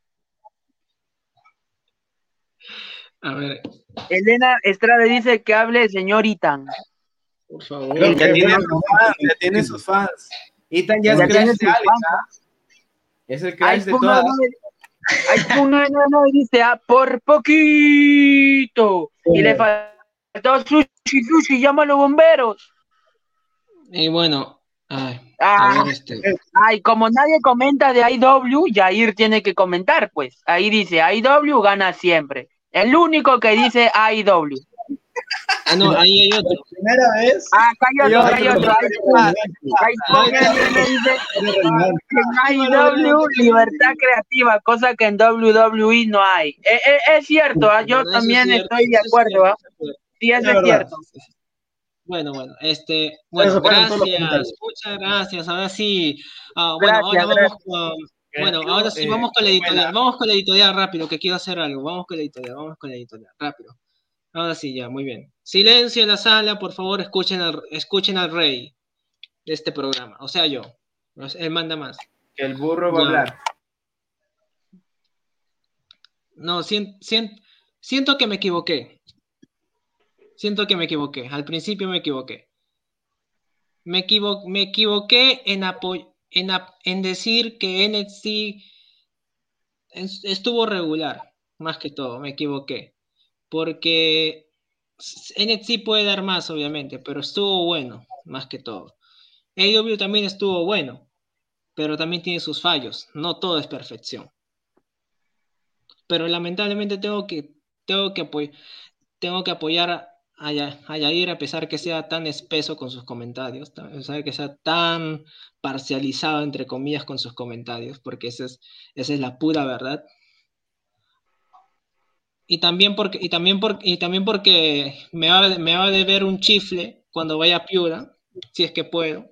A ver. Elena Estrada dice que hable el señor Itan. Por favor. Ya tiene, sus fans, ya tiene sus fans. Itan ya, es el crash de Alex, ¿ah? Es el crash de todas. Hay dice, ah, por poquito. Y le faltó sushi, sushi, llama a los bomberos. Y bueno, ay, ah, este. ay, como nadie comenta de IW, Jair tiene que comentar, pues. Ahí dice, IW gana siempre. El único que dice IW. Ah, no, ahí hay otro. Primera vez. Ah, acá hay otro, hay otro. Hay IW libertad creativa, cosa que en WWE no hay. Eh, eh, es cierto, ah, yo también estoy de acuerdo. ¿ah? Sí, eso es cierto. Bueno, bueno, este, bueno, gracias, muchas gracias. Ahora sí, ah, bueno, ahora vamos con, bueno, ahora sí vamos con la editorial, vamos con la editorial rápido, que quiero hacer algo, vamos con la editorial, vamos con la editorial, rápido. Ahora sí, ya, muy bien. Silencio en la sala, por favor, escuchen al, escuchen al rey de este programa, o sea, yo. Él manda más. El burro va a hablar. No, siento que me equivoqué. Siento que me equivoqué. Al principio me equivoqué. Me, me equivoqué en, en, en decir que NXT estuvo regular, más que todo, me equivoqué. Porque NXT puede dar más, obviamente, pero estuvo bueno, más que todo. AEW también estuvo bueno, pero también tiene sus fallos. No todo es perfección. Pero lamentablemente tengo que, tengo que, tengo que apoyar a, Yair a pesar que sea tan espeso con sus comentarios, a pesar que sea tan parcializado, entre comillas, con sus comentarios, porque esa es, esa es la pura verdad. Y también porque, y también porque, y también porque me, va, me va a deber un chifle cuando vaya a Piura, si es que puedo.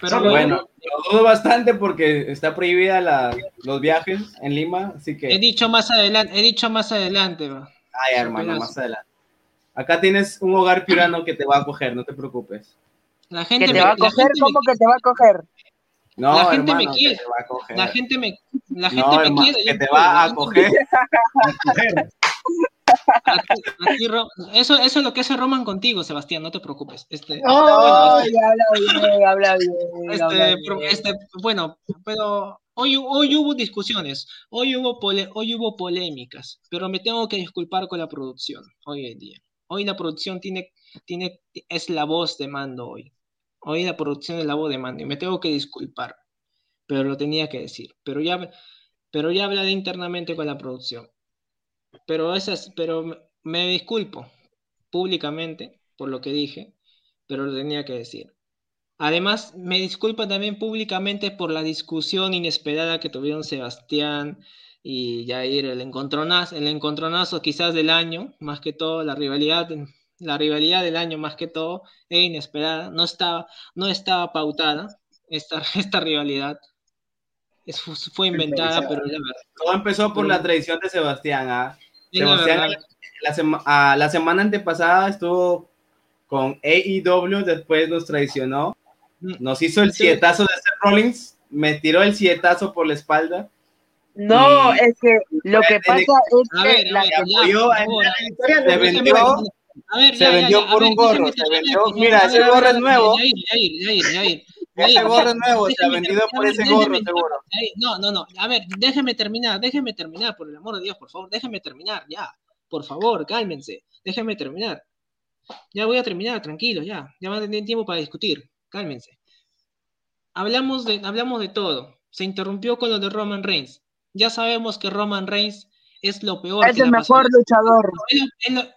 Pero bueno, lo dudo bastante porque está prohibida la, los viajes en Lima, así que... He dicho más adelante, he dicho más adelante. Ay, hermano, más adelante. Acá tienes un hogar piurano que te va a coger, no te preocupes. La gente ¿Que te va a coger? ¿Cómo que te va a coger? No, la gente me quiere. La gente me, la gente me quiere. Que te va a coger. eso, eso es lo que hace Roman contigo, Sebastián, no te preocupes. Este, oh, bueno, habla bien, habla bien, este, este, bueno, pero Hoy, hoy, hubo discusiones, hoy hubo, hoy hubo polémicas, pero me tengo que disculpar con la producción hoy en día. Hoy la producción tiene, tiene, es la voz de mando hoy. Hoy la producción es la voz de mando y me tengo que disculpar, pero lo tenía que decir. Pero ya, pero ya hablaré internamente con la producción. Pero, esas, pero me disculpo públicamente por lo que dije, pero lo tenía que decir. Además, me disculpo también públicamente por la discusión inesperada que tuvieron Sebastián y Jair, el encontronazo, el encontronazo quizás del año, más que todo, la rivalidad, la rivalidad del año más que todo, es inesperada, no estaba, no estaba pautada esta, esta rivalidad. fue inventada, pero la verdad. Todo empezó por la tradición de Sebastián. ¿ah? Sebastián la, ah, la semana antepasada estuvo con AEW, después nos traicionó nos hizo el sietazo de Seth Rollins, me tiró el sietazo por la espalda. No, es que lo que pasa es que la se vendió, se vendió por un gorro, se vendió, mira, ese gorro es nuevo. Ese gorro es nuevo, se ha vendido por ese gorro, seguro. No, no, no, a ver, déjeme terminar, déjeme terminar, por el amor de Dios, por favor, déjeme terminar, ya, por favor, cálmense, déjeme terminar. Ya voy a terminar, tranquilo, ya. Ya van a tener tiempo para discutir. Cálmense. Hablamos de, hablamos de todo. Se interrumpió con lo de Roman Reigns. Ya sabemos que Roman Reigns es lo peor. Es el mejor luchador.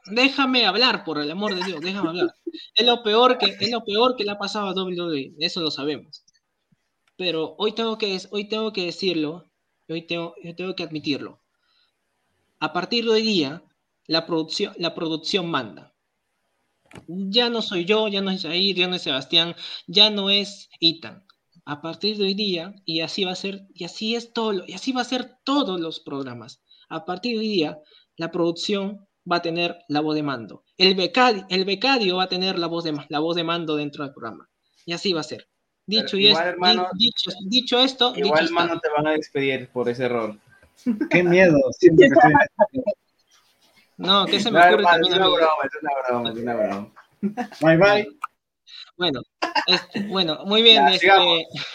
déjame hablar, por el amor de Dios, déjame hablar. Es lo peor que, es lo peor que le ha pasado a WWE, eso lo sabemos. Pero hoy tengo que, hoy tengo que decirlo, hoy tengo, tengo que admitirlo. A partir de hoy día, la producción, la producción manda. Ya no soy yo, ya no es Jair, ya no es Sebastián, ya no es Ethan. A partir de hoy día, y así va a ser, y así es todo, y así va a ser todos los programas a partir de hoy día, la producción va a tener la voz de mando. El becario, el becario va a tener la voz, de, la voz de mando dentro del programa. Y así va a ser. Dicho, y dicho, esto. Igual, hermano, te van a despedir por ese error. Qué miedo. no, que se me ocurre también. Es una broma, es una broma, es una broma. Bye bye. Bueno, este, bueno, muy bien. este...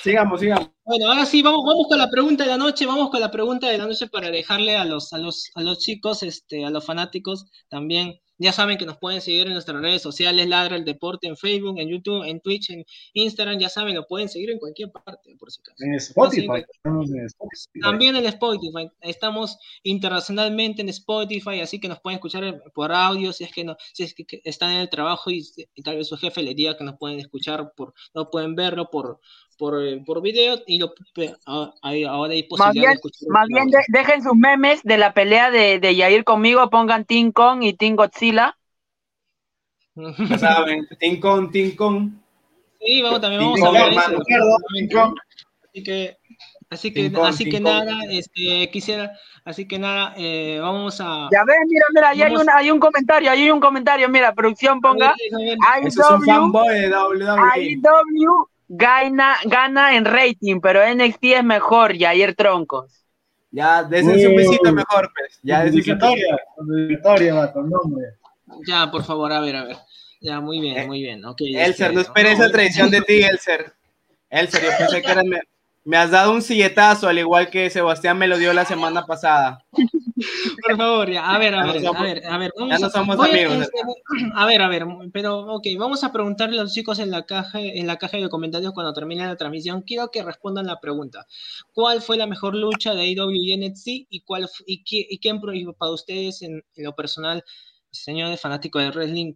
sigamos, sigamos, Bueno, ahora sí, vamos, vamos con la pregunta de la noche, vamos con la pregunta de la noche para dejarle a los, a los, a los chicos, este, a los fanáticos también ya saben que nos pueden seguir en nuestras redes sociales, Ladra el Deporte, en Facebook, en YouTube, en Twitch, en Instagram, ya saben, lo pueden seguir en cualquier parte, por si acaso. En Spotify. También en Spotify. Estamos internacionalmente en Spotify, así que nos pueden escuchar por audio, si es que no, si es que están en el trabajo y, tal vez su jefe le diga que nos pueden escuchar por, no pueden verlo por, por, eh, por video y lo, ahora hay posibilidad más bien, Más bien dejen sus memes de la pelea de, de Yair conmigo, pongan Team Kong y Team Godzilla. Ya saben, Team Kong, Team Kong. Sí, vamos, también vamos a ver eso. Así que, así que, así que nada, este, quisiera, así que nada, eh, vamos a. Ya ves, mira, mira, ahí hay, un, hay un comentario, ahí hay un comentario, mira, producción ponga. IW, es un fanboy de WWE. IW gana, gana en rating, pero NXT es mejor, Jair Troncos. Ya, déjense un besito mejor, pues. Ya, victoria, victoria, con nombre. Ya, por favor, a ver, a ver. Ya, muy bien, eh, muy bien. Okay, Elser, no esperes esa traición de ti, Elser. Elser, yo pensé que eras, me has dado un silletazo, al igual que Sebastián me lo dio la semana pasada. Por favor, ya, a ver, a ver, a ver, a ver. ya no somos amigos. Este, a, ver, a ver, pero, ok, vamos a preguntarle a los chicos en la caja, en la caja de comentarios cuando termine la transmisión. Quiero que respondan la pregunta. ¿Cuál fue la mejor lucha de AEW y NXT y, cuál, y, qué, y quién para ustedes en, lo personal, señor de fanático de wrestling,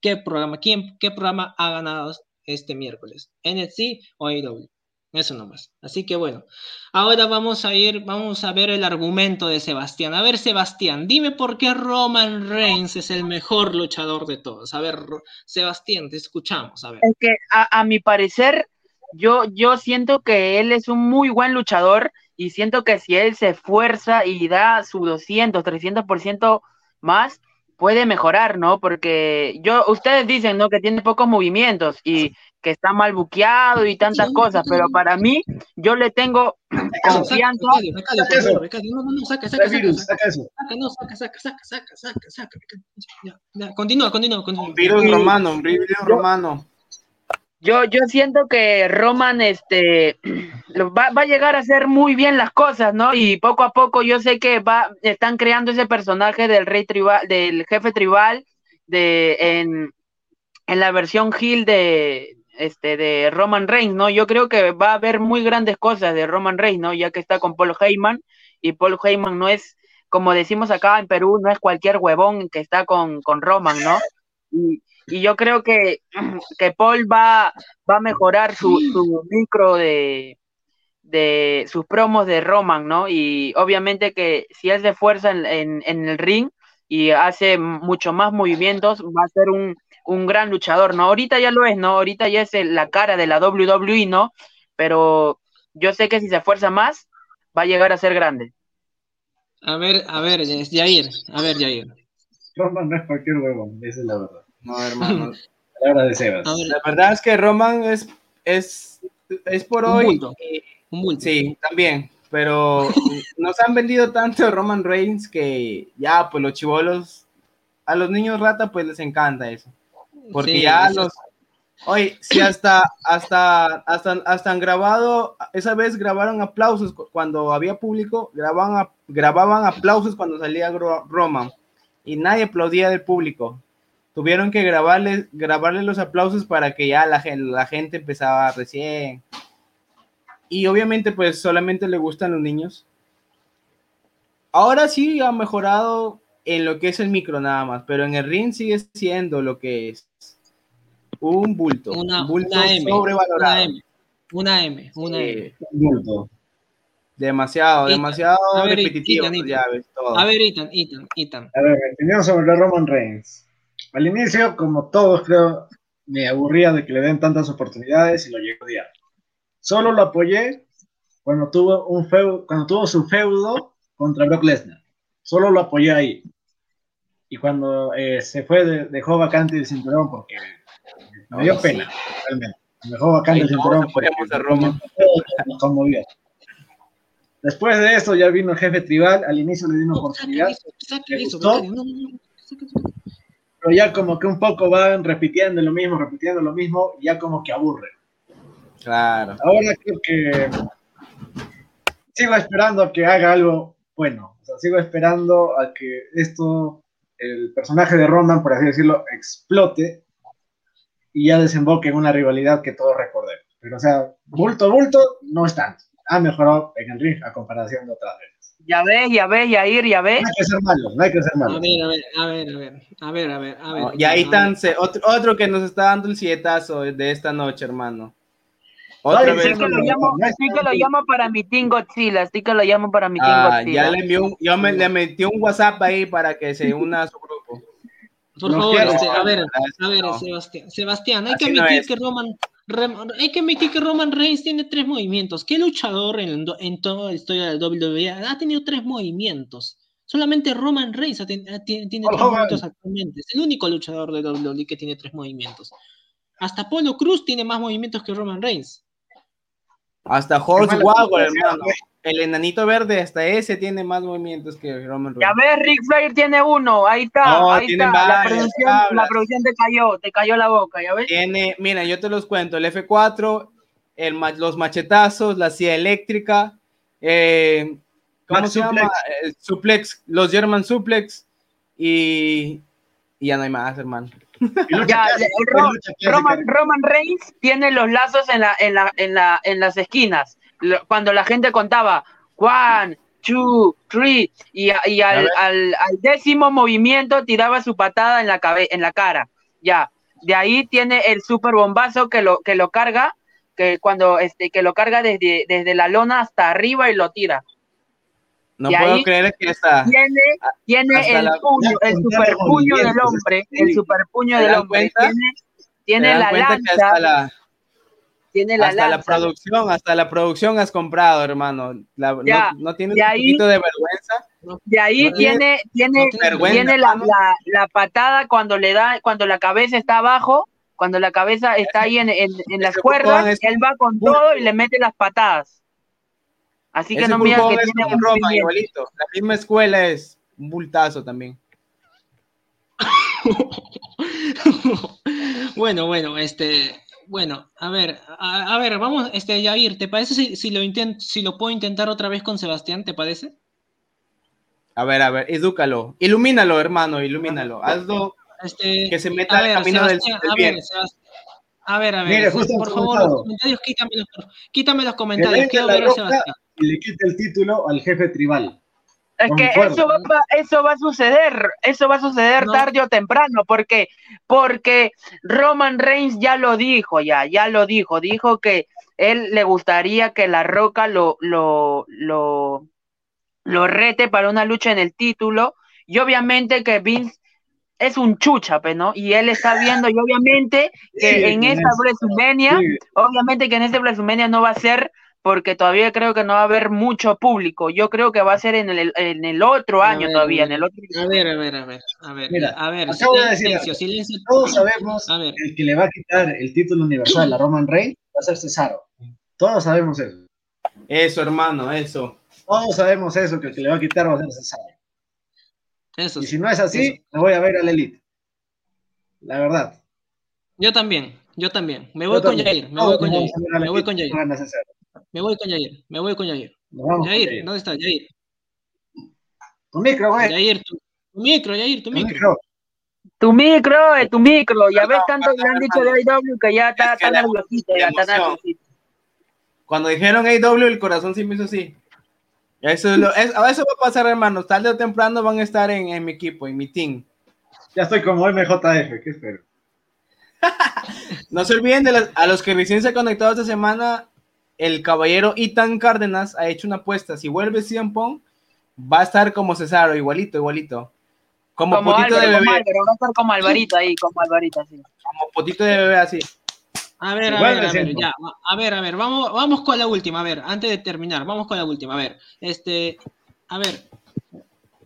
qué programa, quién, qué programa ha ganado este miércoles? ¿NXT o AEW? Eso nomás. Así que bueno, ahora vamos a ir, vamos a ver el argumento de Sebastián. A ver, Sebastián, dime por qué Roman Reigns es el mejor luchador de todos. A ver, Sebastián, te escuchamos. A ver. Que a, mi parecer, yo, yo siento que él es un muy buen luchador y siento que si él se esfuerza y da su 200, 300% más, puede mejorar, ¿no? Porque yo, ustedes dicen, ¿no? Que tiene pocos movimientos y que está mal buqueado y tantas cosas, pero para mí, yo le tengo confianza. Saca, saca, saca, saca, saca, Continúa, continúa, continúa. Un virus romano, un virus romano. Yo, yo siento que Roman este, va, va, a llegar a hacer muy bien las cosas, ¿no? Y poco a poco yo sé que va, están creando ese personaje del rey tribal, del jefe tribal, de, en, en la versión Hill de, este, de Roman Reigns, ¿no? Yo creo que va a haber muy grandes cosas de Roman Reigns, ¿no? Ya que está con Paul Heyman y Paul Heyman no es, como decimos acá en Perú, no es cualquier huevón que está con, con Roman, ¿no? Y, y, yo creo que, que Paul va, va a mejorar su, su micro de, de sus promos de Roman, ¿no? Y obviamente que si se fuerza en, en, en el ring y hace mucho más movimientos, va a ser un, un gran luchador, ¿no? Ahorita ya lo es, ¿no? Ahorita ya es la cara de la WWE, ¿no? Pero yo sé que si se esfuerza más, va a llegar a ser grande. A ver, a ver, Jair, a ver, Jair. Roman no es cualquier huevo, esa es la verdad. No, hermano. la de Sebas. la verdad es que Roman es, es, es por hoy. Un bulto. Sí, también. Pero nos han vendido tanto Roman Reigns que ya, pues los chivolos, a los niños rata, pues les encanta eso. Porque ya los. Oye, si hasta, hasta, hasta, hasta han grabado, esa vez grabaron aplausos cuando había público, grababan, grababan aplausos cuando salía Roman y nadie aplaudía del público. tuvieron que grabarle, grabarle los aplausos para que ya la, la gente empezaba recién. Y obviamente pues solamente le gustan los niños. Ahora sí ha mejorado en lo que es el micro nada más, pero en el ring sigue siendo lo que es un bulto. Una, un bulto una M, sobrevalorado. Una M, una M, una Sí. M. Bulto. Demasiado, Ethan, demasiado a ver, repetitivo. Ethan, Ethan. ya ves, todo. A ver, Ethan, Ethan, Ethan. A ver, opinión sobre Roman Reigns. Al inicio, como todos creo, me aburría de que le den tantas oportunidades y lo llegué a odiar. Solo lo apoyé cuando tuvo, un feudo, cuando tuvo su feudo contra Brock Lesnar. Solo lo apoyé ahí. Y cuando eh, se fue, de- dejó vacante el cinturón porque me dio pena, realmente. Me dejó vacante Ahí el todos cinturón porque apoyamos a Roman. nos conmovió. Después de eso ya vino el jefe tribal, al inicio le di una oportunidad. pero ya como que un poco van repitiendo lo mismo, repitiendo lo mismo, y ya como que aburre. Claro. Ahora creo que sigo esperando a que haga algo bueno. O sea, sigo esperando a que esto, el personaje de Roman, por así decirlo, explote y ya desemboque en una rivalidad que todos recordemos. Pero, o sea, bulto, bulto, no es tanto. Ha mejorado en el ring a comparación de otras veces. Ya ves, ya ves, Yair, ya ves. No hay que ser malos, no hay que ser A malos. ver, a ver, a ver, a ver, a ver, a ver, a ver. No, y ahí a ver. están, otro, otro que nos está dando el sietazo de esta noche, hermano. Otra Ay, vez. Sí que lo llamo, sí que lo llamo para mi Team Godzilla, sí que lo llamo para mi Team Ah, Godzilla. ya le envió yo me, le metí un WhatsApp ahí para que se una a su grupo. Por No favor, este, a ver, a ver, Sebastián, Sebastián, hay que Así admitir que Roman, hay que admitir que Roman Reigns tiene tres movimientos. ¿Qué luchador en, en toda la historia de WWE ha tenido tres movimientos? Solamente Roman Reigns ha ten- ha- tiene, tres movimientos actualmente. Es el único luchador de WWE que tiene tres movimientos. Hasta Polo Cruz tiene más movimientos que Roman Reigns. Hasta Horse Wagon, hermano. El enanito verde, hasta ese tiene más movimientos que Roman Ya Reigns. ves, Rick Flair tiene uno, ahí está, No, ahí está. La varios, producción, la hablas. producción te cayó, te cayó la boca, ¿ya ves? Tiene, mira, yo te los cuento, el F4, el, ma- los machetazos, la silla eléctrica, eh, ¿cómo Max se llama? Suplex. El suplex, los German suplex y, y ya no hay más, hermano. Ya. Roman, Roman Reigns tiene los lazos en, la, en, la, en, la, en las esquinas. Lo- Cuando la gente contaba, one, two, three, y, al, al, al décimo movimiento tiraba su patada en la, cabe- en la cara. Ya, de ahí tiene el super bombazo que lo, que lo carga, que cuando este, que lo carga desde, desde la lona hasta arriba y lo tira. No Y puedo creer que está. Tiene, tiene el la- puño, el super puño del hombre, sí. el super puño ¿Se del hombre. cuenta? Tiene, ¿Se tiene la lanza, tiene la hasta la producción, hasta la producción has comprado, hermano. La- Ya, no, no un ahí- poquito de vergüenza. De ahí No tiene- tiene, tiene, no tiene vergüenza, tiene la, la, la patada cuando le da, cuando la cabeza está abajo, cuando la cabeza está ahí en, en, en las cuerdas, él va con todo y le mete las patadas. Así que no miras que es tiene un Roma, igualito. La misma escuela es un bultazo también. bueno, bueno, este, bueno, a ver, a, a ver, vamos, este, Yair, ¿te parece si, si lo intent, si lo puedo intentar otra vez con Sebastián? ¿Te parece? A ver, a ver, edúcalo. Ilumínalo, hermano, ilumínalo. Hazlo Este, que se meta al camino del, Sebastián, del a bien. ver, a ver, a ver, Mire, justo por favor, los comentarios, quítamelos, por- quítame los comentarios, la ver a roca Sebastián. y le quite el título al jefe tribal. Es que eso va, eso va a suceder, eso va a suceder No. tarde o temprano, porque, porque Roman Reigns ya lo dijo, ya, ya lo dijo, dijo que él le gustaría que La Roca lo, lo, lo, lo rete para una lucha en el título, y obviamente que Vince es un chúchape, ¿no? Y él está viendo, y obviamente que Sí, en esta. WrestleMania, Sí, obviamente que en este WrestleMania no va a ser porque todavía creo que no va a haber mucho público. Yo creo que va a ser en el, en el otro año ver, todavía, a en ver, el otro. A ver, a ver, a ver, a ver, Mira, a ver, acabo de decir silencio, silencio. Todos sabemos A ver. el que le va a quitar el título universal a Roman Reigns va a ser Cesaro. Todos sabemos eso. Eso, hermano, eso. Todos sabemos eso, que el que le va a quitar va a ser Cesaro. Eso Y si no es así, Eso. me voy a ver a la Elite. La verdad. Yo también, yo también. Me Yo voy con también. Yair, me voy con la me voy con Cesaro. Me voy con Yair, me voy con Yair. Vamos Yair, Yair. ¿dónde está Yair? Tu micro, güey. Yair, tu, tu micro, Yair, tu Tu micro. micro. Tu micro, eh, tu micro. Ya ves tanto que han dicho de AW que ya está, tan nerviosito, ya está nerviosito. Cuando dijeron AW, el corazón sí me hizo así. Eso, es lo, eso va a pasar, hermanos. Tarde o temprano van a estar en, en mi equipo, en mi team. Ya estoy como MJF, ¿qué espero? no se olviden de a los que recién se han conectado esta semana, el caballero Itan Cárdenas ha hecho una apuesta. Si vuelve CM Pong, va a estar como Cesaro, igualito, igualito. Como, potito de bebé. va a estar como Alvarito ahí, como Alvarito así. Como potito de bebé así. A ver, a ver, a ver, ya. A ver, a ver, vamos, vamos con la última, a ver, antes de terminar, vamos con la última, a ver. Este, a ver,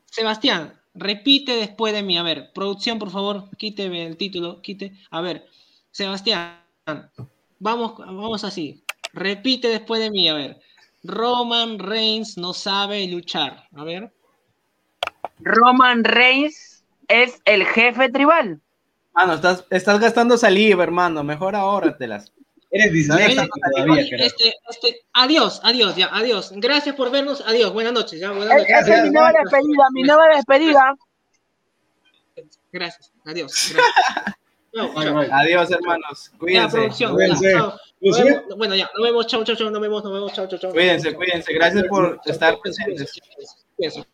Sebastián, repite después de mí, a ver, producción, por favor, quíteme el título, quite. A ver, Sebastián, vamos, vamos así. Repite después de mí, a ver. Roman Reigns no sabe luchar. A ver. Roman Reigns es el jefe tribal. Ah, no, estás, estás gastando saliva, hermano. Mejor ahórratelas. Eres disléxico todavía, este, este, adiós, adiós, ya, adiós. Gracias por vernos. Adiós, buenas noches. Ya, buenas noches. Esa es mi nueva despedida, mi nueva despedida. Gracias, adiós. Gracias. Adiós, hermanos. Cuídense. producción, bueno, ya, nos vemos. Chau, chau, chau. Nos vemos, nos vemos. Chau, chau, chau. Cuídense, cuídense. Gracias por estar presentes. Cuídense.